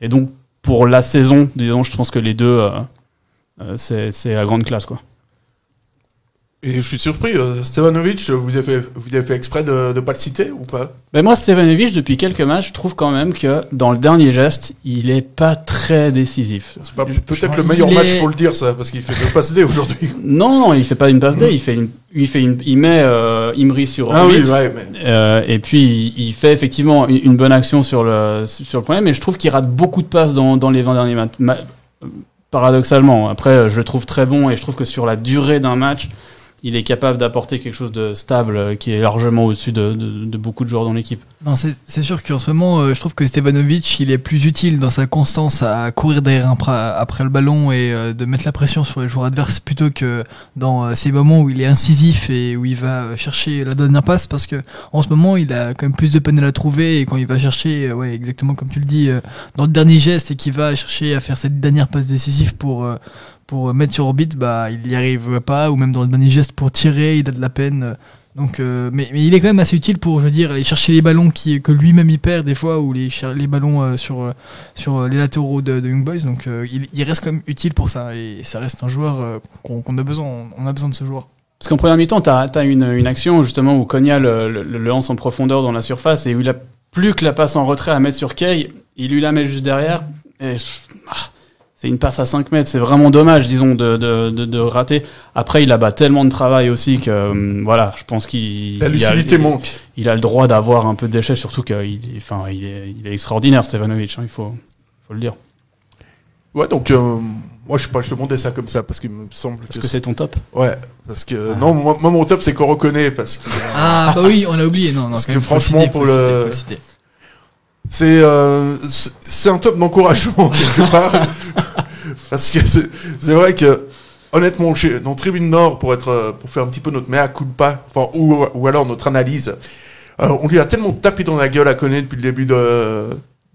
Et donc pour la saison, disons, je pense que les deux, c'est la grande classe quoi. Et je suis surpris, euh, Stevanovic, vous avez fait, vous avez fait exprès de ne pas le citer ou pas? Ben moi, Stevanovic, depuis quelques matchs, je trouve quand même que dans le dernier geste, il est pas très décisif. C'est pas peut-être le meilleur il match est- pour le dire ça, parce qu'il fait deux passes D aujourd'hui. [laughs] Non, non, il fait pas une passe D, il fait une, il fait une, il met euh, Imri sur Ah oui, ouais, mais Euh, et puis il, fait effectivement une, une bonne action sur le sur le premier, mais je trouve qu'il rate beaucoup de passes dans, dans les 20 derniers matchs. Ma- paradoxalement, après euh, je le trouve très bon et je trouve que sur la durée d'un match, il est capable d'apporter quelque chose de stable euh, qui est largement au-dessus de, beaucoup de joueurs dans l'équipe. Non, c'est sûr qu'en ce moment, euh, je trouve que Stevanovic, il est plus utile dans sa constance à courir derrière après, le ballon et euh, de mettre la pression sur les joueurs adverses plutôt que dans ces moments où il est incisif et où il va chercher la dernière passe parce que en ce moment, il a quand même plus de peine à la trouver et quand il va chercher, ouais, exactement comme tu le dis, dans le dernier geste et qu'il va chercher à faire cette dernière passe décisive pour pour mettre sur orbite, bah, il n'y arrive pas, ou même dans le dernier geste pour tirer, il a de la peine. Donc, euh, mais, mais il est quand même assez utile pour, je veux dire, aller chercher les ballons qui, que lui-même il perd des fois, ou les, les ballons euh, sur, euh, sur les latéraux de, de Young Boys. Donc, euh, il, reste quand même utile pour ça, et ça reste un joueur euh, qu'on a besoin. On a besoin de ce joueur. Parce qu'en première mi-temps, t'as as une, une action justement où le- le lance en profondeur dans la surface et où il a plus que la passe en retrait à mettre sur Kay, il lui la met juste derrière. Et ah, c'est une passe à 5 mètres, c'est vraiment dommage, disons, de, de, de, de rater. Après, il abat tellement de travail aussi que hum, voilà, je pense qu'il La il a- lucidité il- manque. Il a le droit d'avoir un peu de déchets, surtout qu'il enfin, il est, il est extraordinaire, Stevanovic, hein, il faut, faut le dire. Ouais, donc euh, moi je sais pas, je demandais ça comme ça parce qu'il me semble Parce que c'est ton top. Ouais, parce que non, moi, moi, mon top c'est qu'on reconnaît parce que Ah, bah oui, on l'a oublié. Non, non, Parce que franchement, citer, pour faut le- citer, faut citer. C'est euh, c'est- un top d'encouragement [laughs] quelque part parce que c'est vrai que honnêtement chez, dans Tribune Nord pour être euh, pour faire un petit peu notre mea culpa enfin ou ou alors notre analyse euh, on lui a tellement tapé dans la gueule à connaître depuis le début de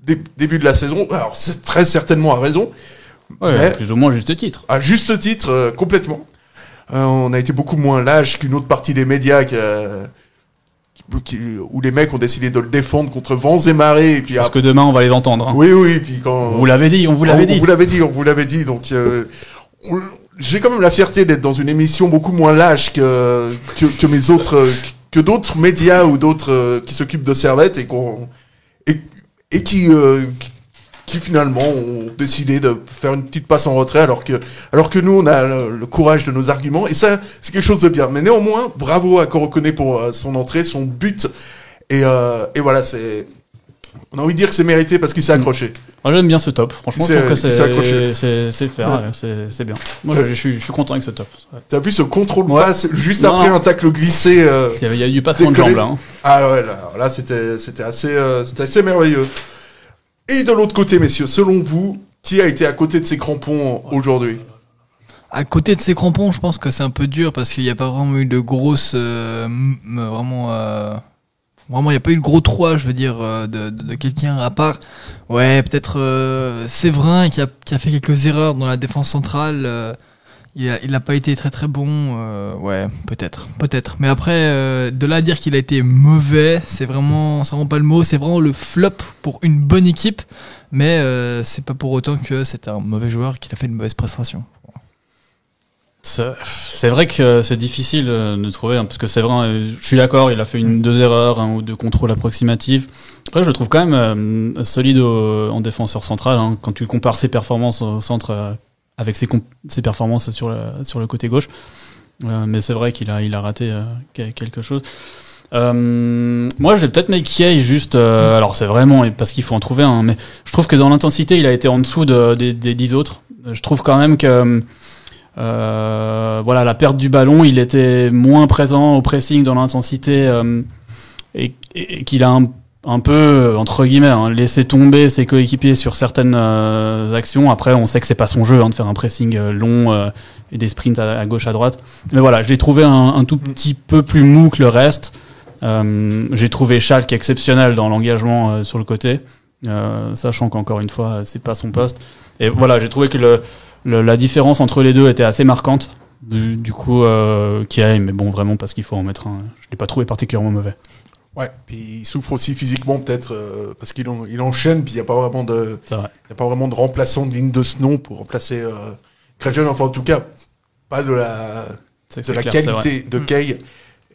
dé- début de la saison alors c'est très certainement à raison Ouais, Mais- plus ou moins juste titre. à juste titre, euh, complètement. Euh, on a été beaucoup moins lâche qu'une autre partie des médias euh, qui- où les mecs ont décidé de le défendre contre vents et marées. Et puis Parce après- que demain, on va les entendre. hein. oui, oui, puis quand On vous l'avait dit, on vous l'avait on, dit. vous l'avait dit, on vous l'avait dit. Donc, euh, on- j'ai quand même la fierté d'être dans une émission beaucoup moins lâche que que, que mes autres, que d'autres médias ou d'autres euh, qui s'occupent de Servette et qu'on et, et qui euh, qui finalement ont décidé de faire une petite passe en retrait alors que alors que nous on a le, le courage de nos arguments et ça c'est quelque chose de bien. Mais néanmoins, bravo à Coroconné pour euh, son entrée, son but et euh, et voilà c'est on a envie de dire que c'est mérité parce qu'il s'est accroché. Moi j'aime bien ce top, franchement je C'est- trouve que c'est c'est faire, Ouais. c'est c'est bien. Moi je, je suis, je suis content avec ce top. Ouais. T'as vu ce contrôle Ouais. passe juste Non, après un tacle glissé euh, Il y a eu pas trop de jambes là. hein. Ah ouais, là, là c'était c'était assez euh, c'était assez merveilleux. Et de l'autre côté, messieurs, selon vous, qui a été à côté de ces crampons aujourd'hui À côté de ces crampons, je pense que c'est un peu dur parce qu'il n'y a pas vraiment eu de grosses. euh, m- vraiment. euh, vraiment, il n'y a pas eu de gros 3, je veux dire, euh, de, de, de quelqu'un à part. Ouais, peut-être euh, Séverin qui a, qui a fait quelques erreurs dans la défense centrale. Il a, il a pas été très très bon. euh, ouais, peut-être. Peut-être. Mais après, euh, de là à dire qu'il a été mauvais, c'est vraiment. C'est vraiment pas le mot. C'est vraiment le flop pour une bonne équipe. Mais euh, c'est pas pour autant que c'est un mauvais joueur qu'il a fait une mauvaise prestation. C'est vrai que c'est difficile euh, de trouver, hein, parce que c'est vrai, je suis d'accord, il a fait une, deux erreurs, un ou deux contrôles approximatifs. Après, je le trouve quand même solide en défenseur central, hein, quand tu compares ses performances au centre avec ses, performances sur le, sur le côté gauche. Euh, mais c'est vrai qu'il a, il a raté euh, que- quelque chose. Euh, moi, je vais peut-être mettre Kiei juste. alors, c'est vraiment parce qu'il faut en trouver un, mais je trouve que dans l'intensité, il a été en dessous de- des, 10 autres. Je trouve quand même que voilà, la perte du ballon, il était moins présent au pressing dans l'intensité et qu'il a un, un peu, entre guillemets, hein, laissé tomber ses coéquipiers sur certaines euh, actions. Après, on sait que c'est pas son jeu hein, de faire un pressing euh, long euh, et des sprints à, gauche, à droite. Mais voilà, je l'ai trouvé un, tout petit peu plus mou que le reste. Euh, J'ai trouvé Schalke exceptionnel dans l'engagement euh, sur le côté, euh, sachant qu'encore une fois, c'est pas son poste. Et voilà, j'ai trouvé que le, le- la différence entre les deux était assez marquante. Du, du coup, euh, Kiai, mais bon, vraiment parce qu'il faut en mettre un. Je l'ai pas trouvé particulièrement mauvais. Ouais, puis il souffre aussi physiquement peut-être euh, parce qu'il en- il enchaîne, puis il n'y a pas vraiment de vrai. il y a pas vraiment de remplaçant digne de ce nom pour remplacer euh, Craig enfin en tout cas pas de la de la clair, qualité de Kay.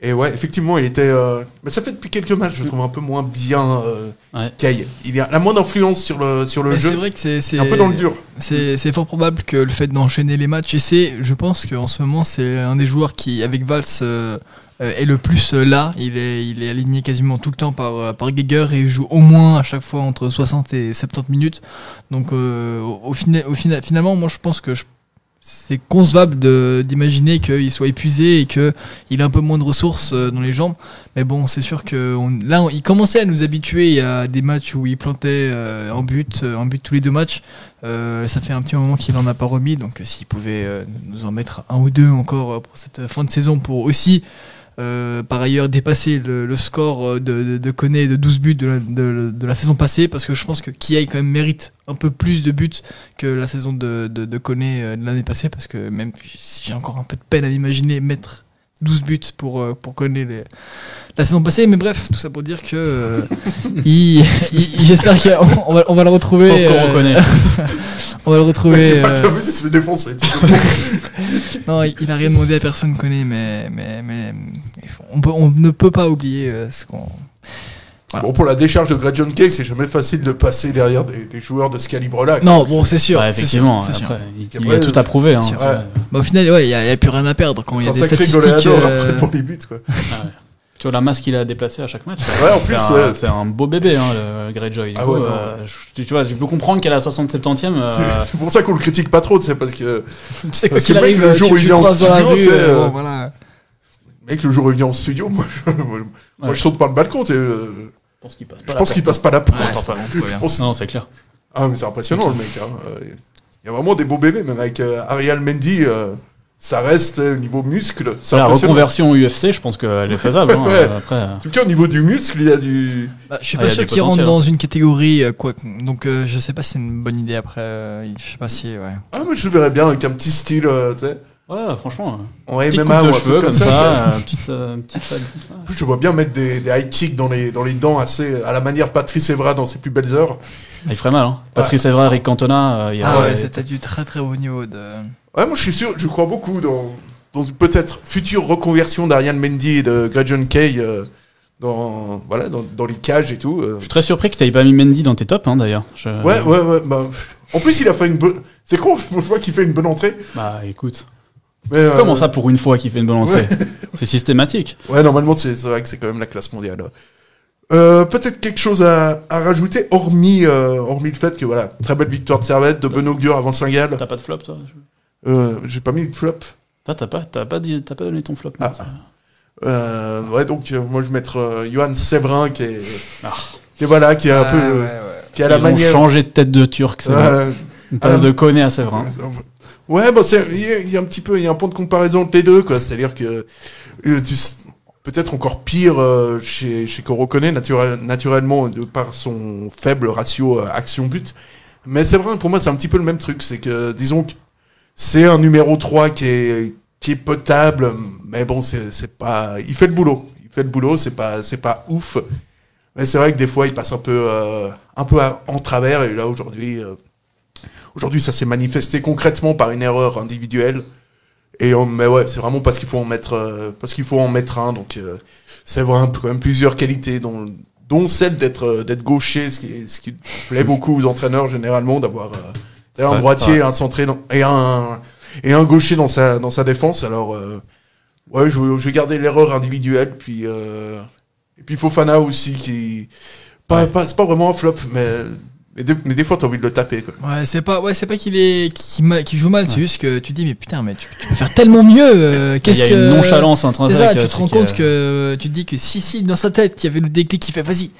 Et ouais, effectivement, il était. euh, Mais ça fait depuis quelques matchs, je trouve un peu moins bien euh, Ouais. Kay. Il y a la moins d'influence sur le sur le Mais jeu. C'est vrai que c'est c'est un peu dans le dur. C'est c'est fort probable que le fait d'enchaîner les matchs et c'est je pense qu'en ce moment c'est un des joueurs qui avec Valls euh, est le plus euh, là. Il est il est aligné quasiment tout le temps par euh, par Geiger et il joue au moins à chaque fois entre 60 et 70 minutes. Donc euh, au, fina- au fina- finalement moi je pense que c'est concevable d'imaginer qu'il soit épuisé et que il a un peu moins de ressources euh, dans les jambes. Mais bon, c'est sûr que là, il commençait à nous habituer à des matchs où il plantait euh, en but, euh, en but tous les deux matchs. Euh, ça fait un petit moment qu'il en a pas remis, donc euh, s'il pouvait euh, nous en mettre un ou deux encore euh, pour cette fin de saison, pour aussi euh, par ailleurs dépasser le, le score euh, de, de, de Koné de 12 buts de la, de, de la saison passée parce que je pense que Kiai quand même mérite un peu plus de buts que la saison de, de, de Koné euh, de l'année passée parce que même si j'ai encore un peu de peine à l'imaginer mettre 12 buts pour, pour Koné les- la saison passée mais bref tout ça pour dire que euh, [laughs] il, il- j'espère qu'on va, on va le retrouver euh. [laughs] on va le retrouver que euh, il se fait défoncer. [laughs] non, il il a rien demandé à personne connaît, mais, mais, mais il on, peut, on ne peut pas oublier euh, ce qu'on. Voilà. Bon, pour la décharge de Greg John Kay, c'est jamais facile de passer derrière des, des joueurs de ce calibre-là. Non, bon, c'est sûr. Ouais, c'est effectivement, sûr, c'est sûr. après, il, il Après, a tout à prouver. Hein. Ouais. Bah, au final, ouais, il n'y a, il y a plus rien à perdre quand il y a des statistiques. euh, après pour les buts, quoi. Tu vois la masse qu'il a déplacée à chaque match. Ouais, en plus, c'est un, euh, c'est un beau bébé, hein, le Greyjoy. Du Ah coup, ouais, euh, je- tu vois, tu peux comprendre qu'à la 60-70e, euh, C'est- [laughs] C'est pour ça qu'on le critique pas trop, [laughs] c'est parce que tu sais, quoi Parce qu'il que le mec, arrive, le jour où il vient en studio, rue. tu sais, bon, voilà. mec le jour où il vient en studio, moi je, moi, Ouais. je saute par le balcon, tu sais, euh, je pense qu'il passe je pas. la pense qu'il passe pas la porte. Ouais, Enfin, c'est pas bon, non c'est clair. Ah mais c'est impressionnant le mec. hein. Euh, Il y a vraiment des beaux bébés, même avec euh, Ariel Mendy, euh, ça reste euh, au niveau muscle. La reconversion UFC, je pense qu'elle est faisable. hein, [laughs] Ouais. Après, euh, En tout cas, au niveau du muscle, il y a du. Bah, je suis Ah, pas il y a sûr qu'il rentre dans une catégorie. euh, quoi, donc, euh, je sais pas si c'est une bonne idée après. euh, je sais pas si. Ouais. Ah, mais je le verrais bien avec un petit style, euh, tu sais, ouais, franchement. en Petite MMA coupe ou de un cheveux comme ça, euh, petite, euh, petite. Je vois bien mettre des, des high kicks dans les, dans les dents assez à la manière Patrice Evra dans ses plus belles heures. Il ferait mal, hein. Patrice Evra, Eric Cantona, euh, il y a. Ah ouais, c'était du très très haut niveau de. Ouais, moi je suis sûr, je crois beaucoup dans, dans une peut-être future reconversion d'Ariane Mendy et de Gretchen Kay euh, dans, voilà, dans, dans les cages et tout. euh. Je suis très surpris que tu pas mis Mendy dans tes tops, hein, d'ailleurs. Je- Ouais, ouais, ouais. Bah, en plus, il a fait une bonne. C'est con, je vois qu'il fait une bonne entrée. Bah écoute. Mais, euh, Comment ça pour une fois qu'il fait une bonne entrée? [laughs] C'est systématique. Ouais, normalement, c'est c'est vrai que c'est quand même la classe mondiale. Euh, Peut-être quelque chose à, à rajouter, hormis, euh, hormis le fait que voilà, très belle victoire de Servette, de bon augure avant Saint-Gall. T'as pas de flop, toi Euh, J'ai pas mis de flop. T'as pas, t'as pas, dit- t'as pas donné ton flop. Ah. non. Euh, ouais, donc euh, moi je vais mettre euh, Johan Séverin qui est, Ah. qui est voilà, qui est un Ouais, peu, ouais, ouais. qui a la Ils ont manière. changé de tête de turc, c'est vrai. Euh, ah. de Koné à Séverin. Ouais, bah c'est il y, a- il y a un petit peu, il y a un point de comparaison entre les deux, quoi. C'est-à-dire que euh, tu peut-être encore pire euh, chez chez Korokone naturel, naturellement de par son faible ratio euh, action-but. Mais c'est vrai, pour moi, c'est un petit peu le même truc. C'est que, disons, c'est un numéro 3 qui est potable, mais bon, c'est pas, il fait le boulot. Il fait le boulot, c'est pas pas ouf. Mais c'est vrai que des fois, il passe un peu euh, un peu en travers. Et là, aujourd'hui. Aujourd'hui, ça s'est manifesté concrètement par une erreur individuelle. Et on, mais ouais, c'est vraiment parce qu'il faut en mettre, euh, parce qu'il faut en mettre un. Donc, euh, c'est vraiment quand même plusieurs qualités, dont, dont celle d'être, euh, d'être gaucher, ce qui, ce qui plaît beaucoup aux entraîneurs généralement, d'avoir euh, un Ouais, droitier, ouais. un centré dans- et un et un gaucher dans sa dans sa défense. Alors, euh, ouais, je, vais- je vais garder l'erreur individuelle, puis euh, et puis Fofana aussi qui pas, Ouais. pas c'est pas vraiment un flop, mais mais des, mais des fois t'as envie de le taper. Quoi. Ouais, c'est pas, ouais, c'est pas qu'il est, qu'il ma- qu'il joue mal, c'est juste que tu te dis, mais putain, mais tu, tu peux faire tellement mieux. euh, Il Qu'est-ce y a que une nonchalance C'est intrinsèque. ça, tu te rends compte que tu te dis que si, si, dans sa tête, il y avait le déclic qui fait, vas-y.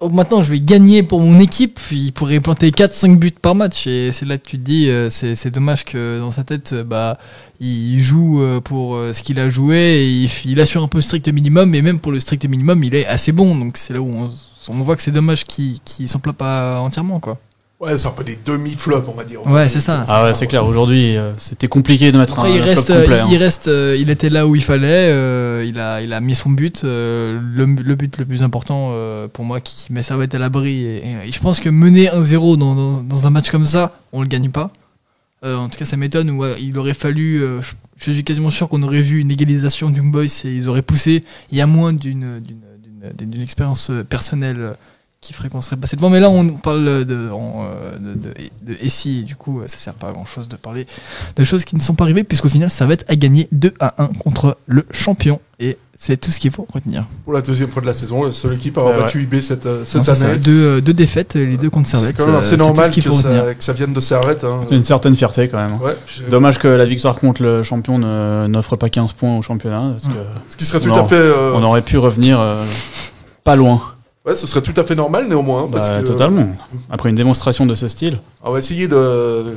oh, Maintenant, je vais gagner pour mon équipe. Il pourrait planter 4-5 buts par match. Et c'est là que tu te dis, euh, c'est c'est dommage que dans sa tête, euh, bah, il joue euh, pour ce qu'il a joué. Et il, il assure un peu le strict minimum. Et même pour le strict minimum, il est assez bon. Donc c'est là où on, on voit que c'est dommage qu'il qu'il s'emploie pas entièrement, quoi. Ouais, c'est un peu des demi-flops, on va dire. Ouais, c'est ça. Ah ouais, c'est clair. Aujourd'hui, euh, c'était compliqué de mettre Après, un, il un reste, flop complet. il hein. reste, euh, il était là où il fallait. euh, il a, il a mis son but, euh, le, le but le plus important euh, pour moi, qui, qui met Servette à l'abri. Et, et je pense que mener 1-0 dans, dans, dans un match comme ça, on le gagne pas. Euh, en tout cas, ça m'étonne. Où il aurait fallu, euh, je, je suis quasiment sûr qu'on aurait vu une égalisation du Boys et ils auraient poussé. Il y a moins d'une, d'une, expérience personnelle. Euh, qui ferait qu'on serait passé devant. Mais là, on parle de, en, euh, de, de, de Essie, et du coup, ça sert pas à grand chose de parler de choses qui ne sont pas arrivées, puisqu'au final, Servette a gagné 2 à 1 contre le champion. Et c'est tout ce qu'il faut retenir. Pour la deuxième fois de la saison, la seule équipe à avoir Ouais, battu IB cette, euh, Non, cette ça, année. deux, euh, deux défaites, les deux contre Servette. euh, assez c'est normal qu'il que ça, que ça vienne de Servette. Hein. Une certaine fierté quand même. Ouais, euh, Dommage que la victoire contre le champion ne- n'offre pas 15 points au championnat. Parce que Ce qui serait tout à fait. euh, on aurait pu revenir euh, pas loin. Ouais, ce serait tout à fait normal néanmoins. Parce Bah, que, Totalement. Après une démonstration de ce style. On va essayer de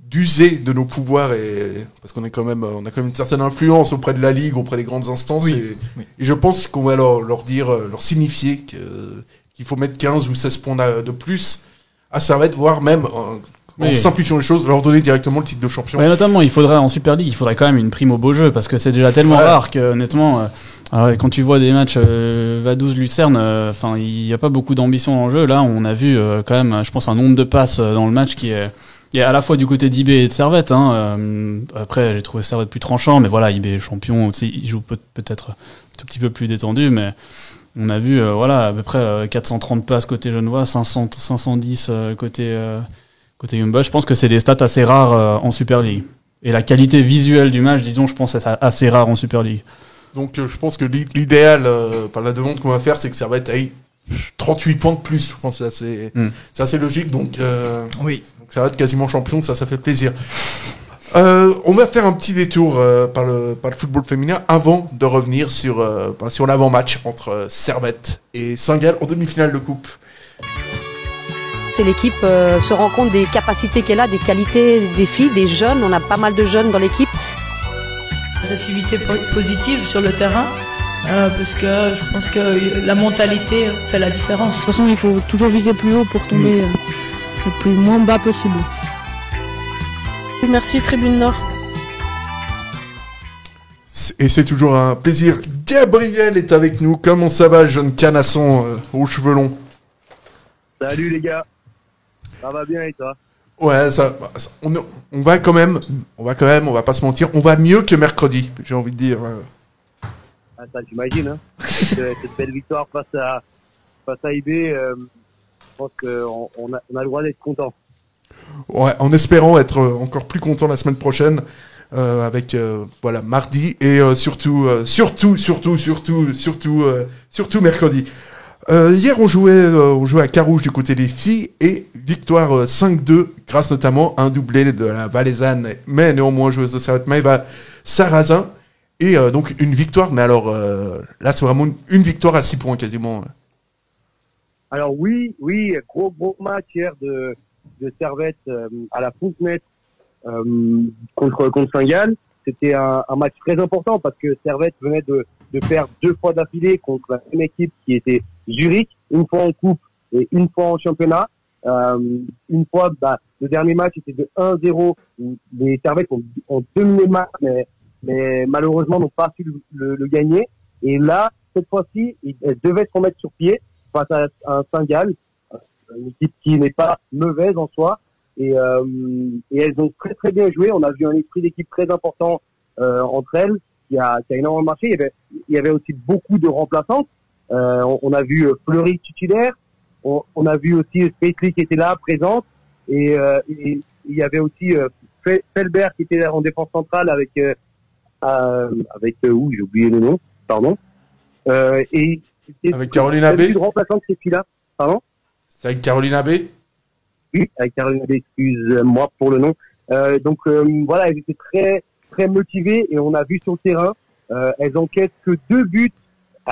d'user de nos pouvoirs et parce qu'on est quand même on a quand même une certaine influence auprès de la ligue auprès des grandes instances Oui, et, oui. et je pense qu'on va leur, leur dire euh, leur signifier que qu'il faut mettre 15 ou 16 points de plus à Servette voire même euh, en Oui. simplifiant les choses leur donner directement le titre de champion Ouais, notamment, il faudrait en Super League, il faudrait quand même une prime au beau jeu parce que c'est déjà tellement Ouais. rare que honnêtement, alors, quand tu vois des matchs euh, Vaduz Lucerne, euh, enfin il n'y a pas beaucoup d'ambition en jeu. Là, on a vu euh, quand même, je pense, un nombre de passes euh, dans le match qui est, est à la fois du côté d'IB et de Servette. Hein, euh, après, j'ai trouvé Servette plus tranchant, mais voilà, IB est champion aussi, il joue peut- peut-être un tout petit peu plus détendu, mais on a vu voilà à peu près euh, 430 passes côté Genevois, 500, 510 euh, côté côté. Je pense que c'est des stats assez rares en Super League. Et la qualité visuelle du match, disons, je pense c'est assez rare en Super League. Donc euh, je pense que l'i- l'idéal euh, par la demande qu'on va faire c'est que Servette aille 38 points de plus je pense que c'est assez, Mm. logique donc euh, Oui. Donc ça va être quasiment champion, ça, ça fait plaisir. Euh, on va faire un petit détour euh, par, le, par le football féminin avant de revenir sur, euh, bah, sur l'avant-match entre euh, Servette et Saint-Gall en demi-finale de coupe. C'est l'équipe euh, se rend compte des capacités qu'elle a, des qualités des filles, des jeunes. On a pas mal de jeunes dans l'équipe. Agressivité po- positive sur le terrain, euh, parce que je pense que la mentalité fait la différence. De toute façon, il faut toujours viser plus haut pour tomber euh, le plus moins bas possible. Merci Tribune Nord. Et c'est toujours un plaisir. Gabriel est avec nous. Comment ça va, jeune canasson euh, aux cheveux longs? Salut les gars, ça va bien et toi? Ouais, ça, on, on va quand même, on va quand même, on va pas se mentir, on va mieux que mercredi, j'ai envie de dire. euh. ah, Ça j'imagine, hein. cette, euh, cette belle victoire face à, face à IB, euh, je pense qu'on on a, on a le droit d'être content. Ouais, en espérant être encore plus content la semaine prochaine euh, avec euh, voilà mardi et surtout euh, surtout surtout surtout surtout euh, surtout mercredi. Euh, hier on jouait euh, on jouait à Carouge du côté des filles et victoire euh, 5-2 grâce notamment à un doublé de la Valaisanne mais néanmoins joueuse de Servette Maëva Sarrazin et euh, donc une victoire mais alors euh, là c'est vraiment une, victoire à 6 points quasiment. Alors oui, oui, gros gros match hier de, de Servette euh, à la Fontenette contre contre Saint-Gall. C'était un, un match très important parce que Servette venait de, de perdre deux fois d'affilée contre la même équipe qui était Zurich, une fois en coupe et une fois en championnat. Euh, une fois, bah, le dernier match était de 1-0. Les Servettes ont, ont dominé le match, mais, mais malheureusement n'ont pas su le, le- le gagner. Et là, cette fois-ci, elles devaient se remettre sur pied face à un Saint-Gall, une équipe qui n'est pas mauvaise en soi. Et, euh, et elles ont très très bien joué. On a vu un esprit d'équipe très important euh, entre elles qui a, qui a énormément marché. Il y avait, il y avait aussi beaucoup de remplaçantes. Euh, on, on a vu euh, Fleury titulaire. On, on a vu aussi Spacely qui était là, présente. Et, euh, et il y avait aussi euh, Fe- Felbert qui était en défense centrale avec euh, euh, avec euh, où j'ai oublié le nom, pardon. Euh, et Avec Caroline Abbé eu de filles-là, pardon? C'est avec Caroline Abbé? Oui, avec Caroline Abbé, excuse-moi pour le nom. Euh, donc euh, voilà, elles étaient très très motivées et on a vu sur le terrain, euh, elles enquêtent que deux buts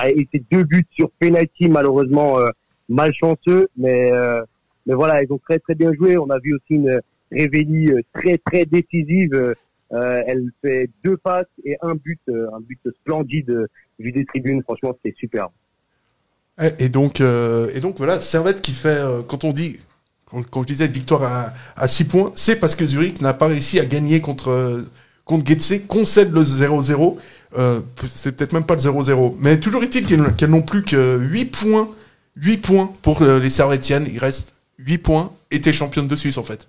Et c'est deux buts sur penalty malheureusement euh, malchanceux, mais euh, mais voilà, elles ont très très bien joué. On a vu aussi une Révélie euh, très très décisive. Elle fait deux passes et un but, un but splendide vu des tribunes. Franchement, c'était superbe. Et donc, et donc voilà, Servette qui fait, quand on dit, quand, je disais victoire à, à 6 points, c'est parce que Zurich n'a pas réussi à gagner contre, contre Getse, concède le 0-0, euh, c'est peut-être même pas le 0-0, mais toujours est-il qu'elles n'ont plus que 8 points, 8 points pour euh, les Servettiennes, il reste 8 points, et t'es championne de Suisse en fait.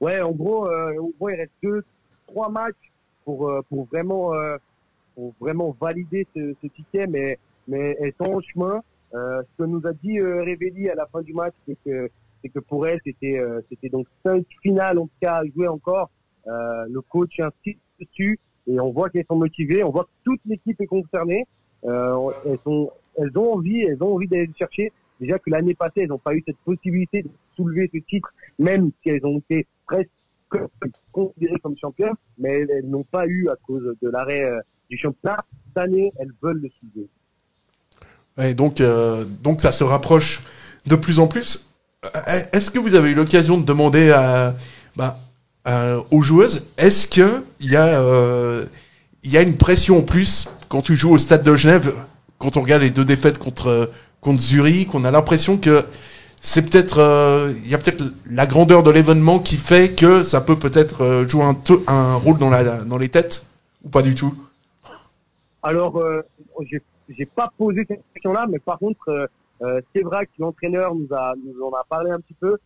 Ouais, en gros, euh, en gros, il reste deux, trois matchs pour pour vraiment pour vraiment valider ce, ce ticket, mais mais elles sont en chemin. Ce que nous a dit Révéli à la fin du match, c'est que que pour elle, c'était c'était donc cinq finales en tout cas à jouer encore. Le coach insiste dessus et on voit qu'elles sont motivées, on voit que toute l'équipe est concernée. Euh, elles sont elles ont envie, elles ont envie d'aller le chercher. Déjà que l'année passée, elles n'ont pas eu cette possibilité de soulever ce titre, même si elles ont été presque considérées comme championnes, mais elles, n'ont pas eu à cause de l'arrêt euh, du championnat. Cette année, elles veulent le soulever. Donc, euh, donc ça se rapproche de plus en plus. Est-ce que vous avez eu l'occasion de demander à, bah, euh, aux joueuses. Est-ce que il y euh, y a une pression en plus quand tu joues au stade de Genève, quand on regarde les deux défaites contre contre Zurich, on a l'impression que c'est peut-être euh, il y a peut-être la grandeur de l'événement qui fait que ça peut peut-être euh, jouer un, un rôle dans la dans les têtes ou pas du tout? Alors, euh, j'ai pas posé cette question-là, mais par contre, euh, euh, Sévrac, l'entraîneur, nous a nous en a parlé un petit peu.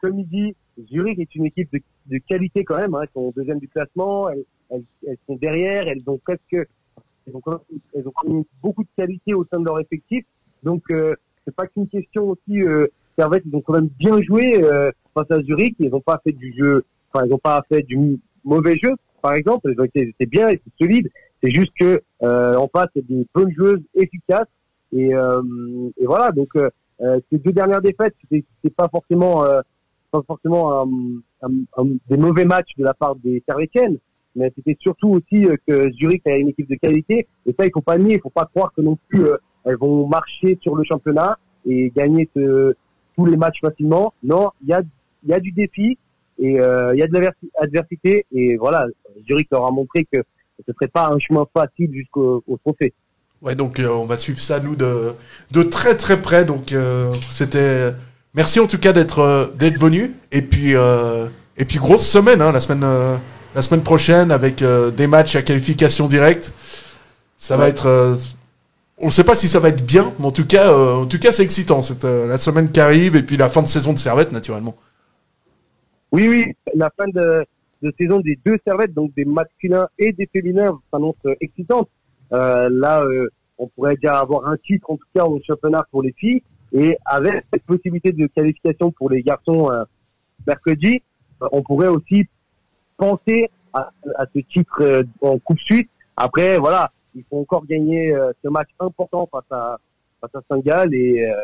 Comme il dit, Zurich est une équipe de, de qualité quand même. Hein. Elles sont deuxième du classement, elles, elles, elles sont derrière, elles ont presque, elles ont, elles ont beaucoup de qualité au sein de leur effectif. Donc, euh, c'est pas qu'une question aussi. Euh, Servette, ils ont quand même bien joué euh, face à Zurich. Ils n'ont pas fait du jeu, enfin, ils n'ont pas fait du mauvais jeu, par exemple. Ils ont été, étaient bien, ils étaient solides. C'est juste que euh, en face, c'est des bonnes joueuses efficaces. Et, euh, et voilà. Donc, euh, euh, ces deux dernières défaites, c'était pas forcément, forcément un, des mauvais matchs de la part des Servetiennes, mais c'était surtout aussi euh, que Zurich a une équipe de qualité. Et ça, il faut pas nier. Il faut pas croire que non plus euh, elles vont marcher sur le championnat et gagner tous les matchs facilement. Non, il y a, y a du défi et euh, il y a de l'adversi- adversité. Et voilà, Zurich leur a montré que ce serait pas un chemin facile jusqu'au au trophée. Ouais, donc on va suivre ça nous de de très très près. Donc c'était merci en tout cas d'être euh, d'être venu et puis euh, et puis grosse semaine hein, la semaine euh, la semaine prochaine avec euh, des matchs à qualification directe. Ça va être euh, on sait pas si ça va être bien, mais en tout cas euh, en tout cas c'est excitant. C'est la semaine qui arrive et puis la fin de saison de Servette naturellement. Oui, oui, la fin de, de saison des deux servettes, donc des masculins et des féminins, s'annonce excitante. Là, on pourrait déjà avoir un titre, en tout cas, au championnat pour les filles. Et avec cette possibilité de qualification pour les garçons euh, mercredi, euh, on pourrait aussi penser à, ce titre euh, en Coupe Suisse. Après, voilà, il faut encore gagner ce match important face à, face à Saint-Gall et, aller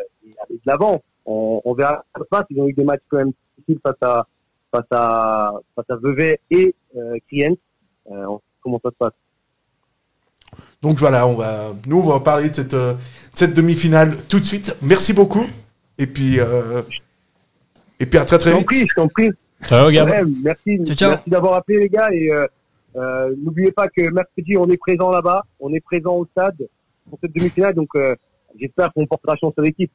de l'avant. On, on verra passe. Ils ont eu des matchs quand même difficiles face à, face à, face à Vevey et Kriens. Comment ça se passe Donc voilà, on va nous on va parler de cette euh, cette demi-finale tout de suite. Merci beaucoup et puis euh, et puis à très très Je t'en vite. prie, je t'en prie. Ciao, Gab. Ouais, merci, merci d'avoir appelé les gars et euh, euh, n'oubliez pas que mercredi on est présent là-bas, on est présent au stade pour cette demi-finale, donc euh, j'espère qu'on portera chance à l'équipe.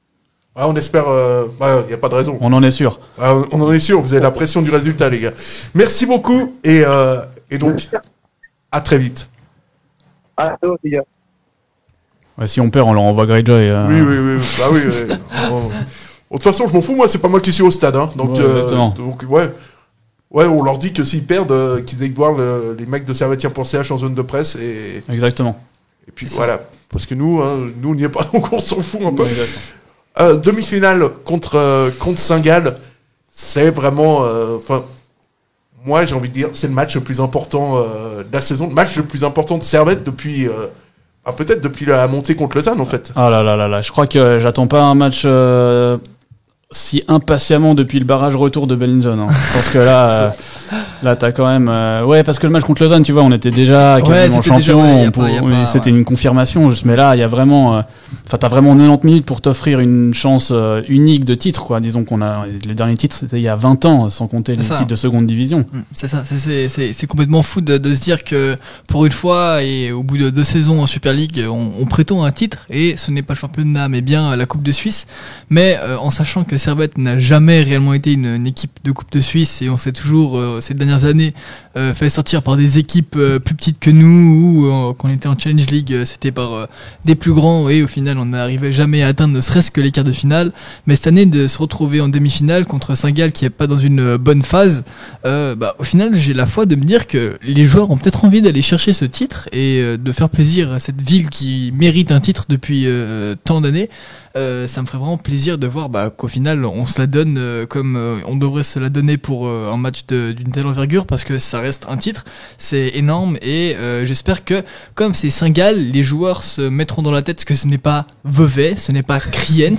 Ouais, on espère. Il n'y a pas de raison. On en est sûr. Ouais, on- on en est sûr. Vous avez la pression du résultat, les gars. Merci beaucoup et euh, et donc à très vite. Allô, les gars. Ouais, si on perd, on leur envoie Greyjoy. euh. Oui, oui, oui. Bah oui. [laughs] Oh. De toute façon, je m'en fous. Moi, c'est pas moi qui suis au stade. Hein. Donc, Ouais, exactement. donc ouais. Ouais, on leur dit que s'ils perdent, euh, qu'ils aillent voir le- les mecs de Servetien.ch en zone de presse et. Exactement. Et puis voilà. Parce que nous, hein, nous, on n'y est pas, [laughs] donc on s'en fout un peu. Euh, Demi-finale contre, euh, contre Saint-Gall, c'est vraiment. euh, Enfin, moi, j'ai envie de dire, c'est le match le plus important euh, de la saison, le match le plus important de Servette depuis. euh, ah, peut-être depuis la montée contre Lausanne, en fait. Ah là là là là, je crois que j'attends pas un match euh, si impatiemment depuis le barrage retour de Bellinzone. hein. Je pense que là, [laughs] euh, là t'as quand même. euh, ouais, parce que le match contre Lausanne, tu vois, on était déjà quasiment champion. ouais, pour- oui, c'était ouais. une confirmation. Juste, mais là, il y a vraiment. euh, Enfin, t'as vraiment 90 minutes pour t'offrir une chance euh, unique de titre, quoi. Disons qu'on a les derniers titres, c'était il y a 20 ans, sans compter les titres de seconde division. Mm, C'est ça, c'est- complètement fou de, de se dire que pour une fois et au bout de deux saisons en Super League, on, on prétend un titre et ce n'est pas le championnat mais bien la Coupe de Suisse. Mais euh, en sachant que Servette n'a jamais réellement été une, équipe de Coupe de Suisse et on s'est toujours euh, ces dernières années euh, fait sortir par des équipes euh, plus petites que nous ou euh, quand on était en Challenge League, euh, c'était par euh, des plus grands et au final on n'arrivait jamais à atteindre ne serait-ce que les quarts de finale. Mais cette année de se retrouver en demi-finale contre Saint-Gall qui est pas dans une bonne phase, bah, au final j'ai la foi de me dire que les joueurs ont peut-être envie d'aller chercher ce titre et de faire plaisir à cette ville qui mérite un titre depuis tant d'années. Ça me ferait vraiment plaisir de voir bah, qu'au final on se la donne comme on devrait se la donner pour un match d'une telle envergure parce que ça reste un titre, c'est énorme et euh, j'espère que comme c'est Saint-Gall, les joueurs se mettront dans la tête que ce n'est pas Vevey, ce n'est pas Kriens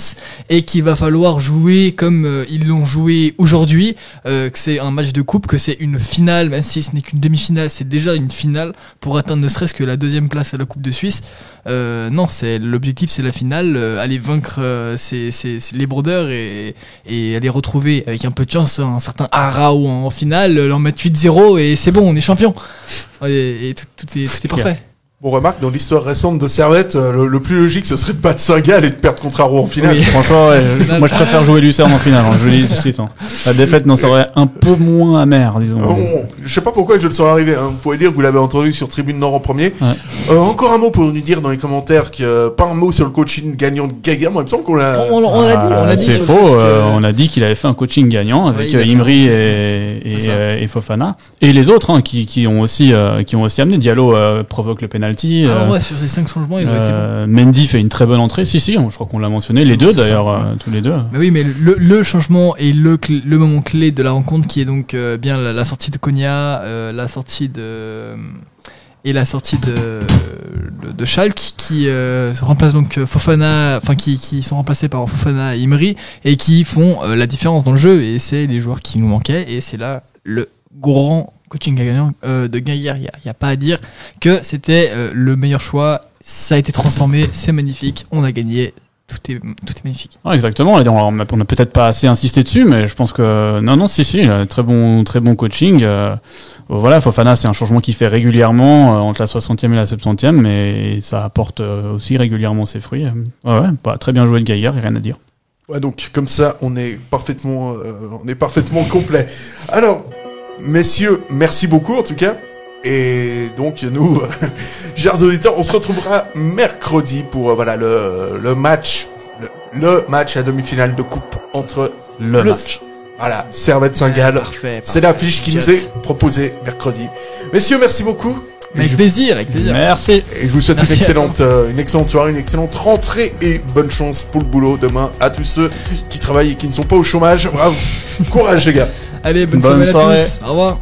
et qu'il va falloir jouer comme euh, ils l'ont joué aujourd'hui, euh, que c'est un match de coupe, que c'est une finale, même si ce n'est qu'une demi-finale, c'est déjà une finale pour atteindre ne serait-ce que la deuxième place à la Coupe de Suisse. Non, c'est l'objectif, c'est la finale, aller vaincre les brodeurs et, aller retrouver avec un peu de chance un certain Arao en finale, leur mettre 8-0 et c'est bon, on est champion. Et, et tout, tout est, tout est parfait. Bon, remarque, dans l'histoire récente de Servette, euh, le, le plus logique, ce serait de battre Saint-Gall et de perdre contre Aro en finale. Oui. Franchement, ouais, je- moi je préfère jouer Lucerne en finale, hein, je le dis tout de suite. hein. La défaite n'en serait un peu moins amère, disons. Bon, je sais pas pourquoi je le sens arriver. Hein. Vous pouvez dire que vous l'avez entendu sur Tribune Nord en premier. Euh, encore un mot pour nous dire dans les commentaires que euh, pas un mot sur le coaching gagnant de Gaga. Moi, il me semble qu'on l'a. On- on l'a dit, on l'a Ah, dit C'est faux. que- euh, on a dit qu'il avait fait un coaching gagnant avec a euh, fait Imri et, euh, Fofana et les autres hein, qui, qui ont aussi euh, qui ont aussi amené. Diallo euh, provoque le penalty. Ah euh, ouais, sur ces 5 changements, il aurait été bon. euh, Mendy fait une très bonne entrée. Si si, on- je crois qu'on l'a mentionné. Les deux C'est ça, d'ailleurs, ouais. euh, tous les deux. Bah oui, mais le, le changement et le, moment clé de la rencontre qui est donc bien la, la sortie de Konya, la sortie de et la sortie de de, de Schalke qui euh, remplace donc Fofana, enfin qui, qui sont remplacés par Fofana et Imri et qui font euh, la différence dans le jeu et c'est les joueurs qui nous manquaient et c'est là le grand coaching gagnant euh, de Gaillard. Il n'y a, pas à dire que c'était euh, le meilleur choix. Ça a été transformé, c'est magnifique, on a gagné, tout est, tout est magnifique. Ah, exactement. On a, on a- on a peut-être pas assez insisté dessus, mais je pense que non, non, si, si, euh, très bon, très bon coaching. euh, voilà, Fofana, c'est un changement qu'il fait régulièrement euh, entre la 60e et la 70e, mais ça apporte euh, aussi régulièrement ses fruits. Ouais, ouais, bah, très bien joué de Gaillard, rien à dire. Ouais, donc comme ça, on est parfaitement, euh, on est parfaitement complet. Alors, messieurs, merci beaucoup en tout cas. Et donc nous, [laughs] chers auditeurs, on se retrouvera mercredi pour euh, voilà le, le match, le, le match à demi-finale de coupe entre Le match. Voilà, Servette Saint-Gall. parfait, C'est l'affiche qui nous est proposée mercredi. Messieurs, merci beaucoup. Avec je- plaisir, avec plaisir. Merci. Et je vous souhaite Merci une excellente, euh, une excellente soirée, une excellente rentrée et bonne chance pour le boulot demain à tous ceux qui travaillent et qui ne sont pas au chômage. Bravo. Courage les gars. Allez, bonne, Bonne soirée à tous. Au revoir.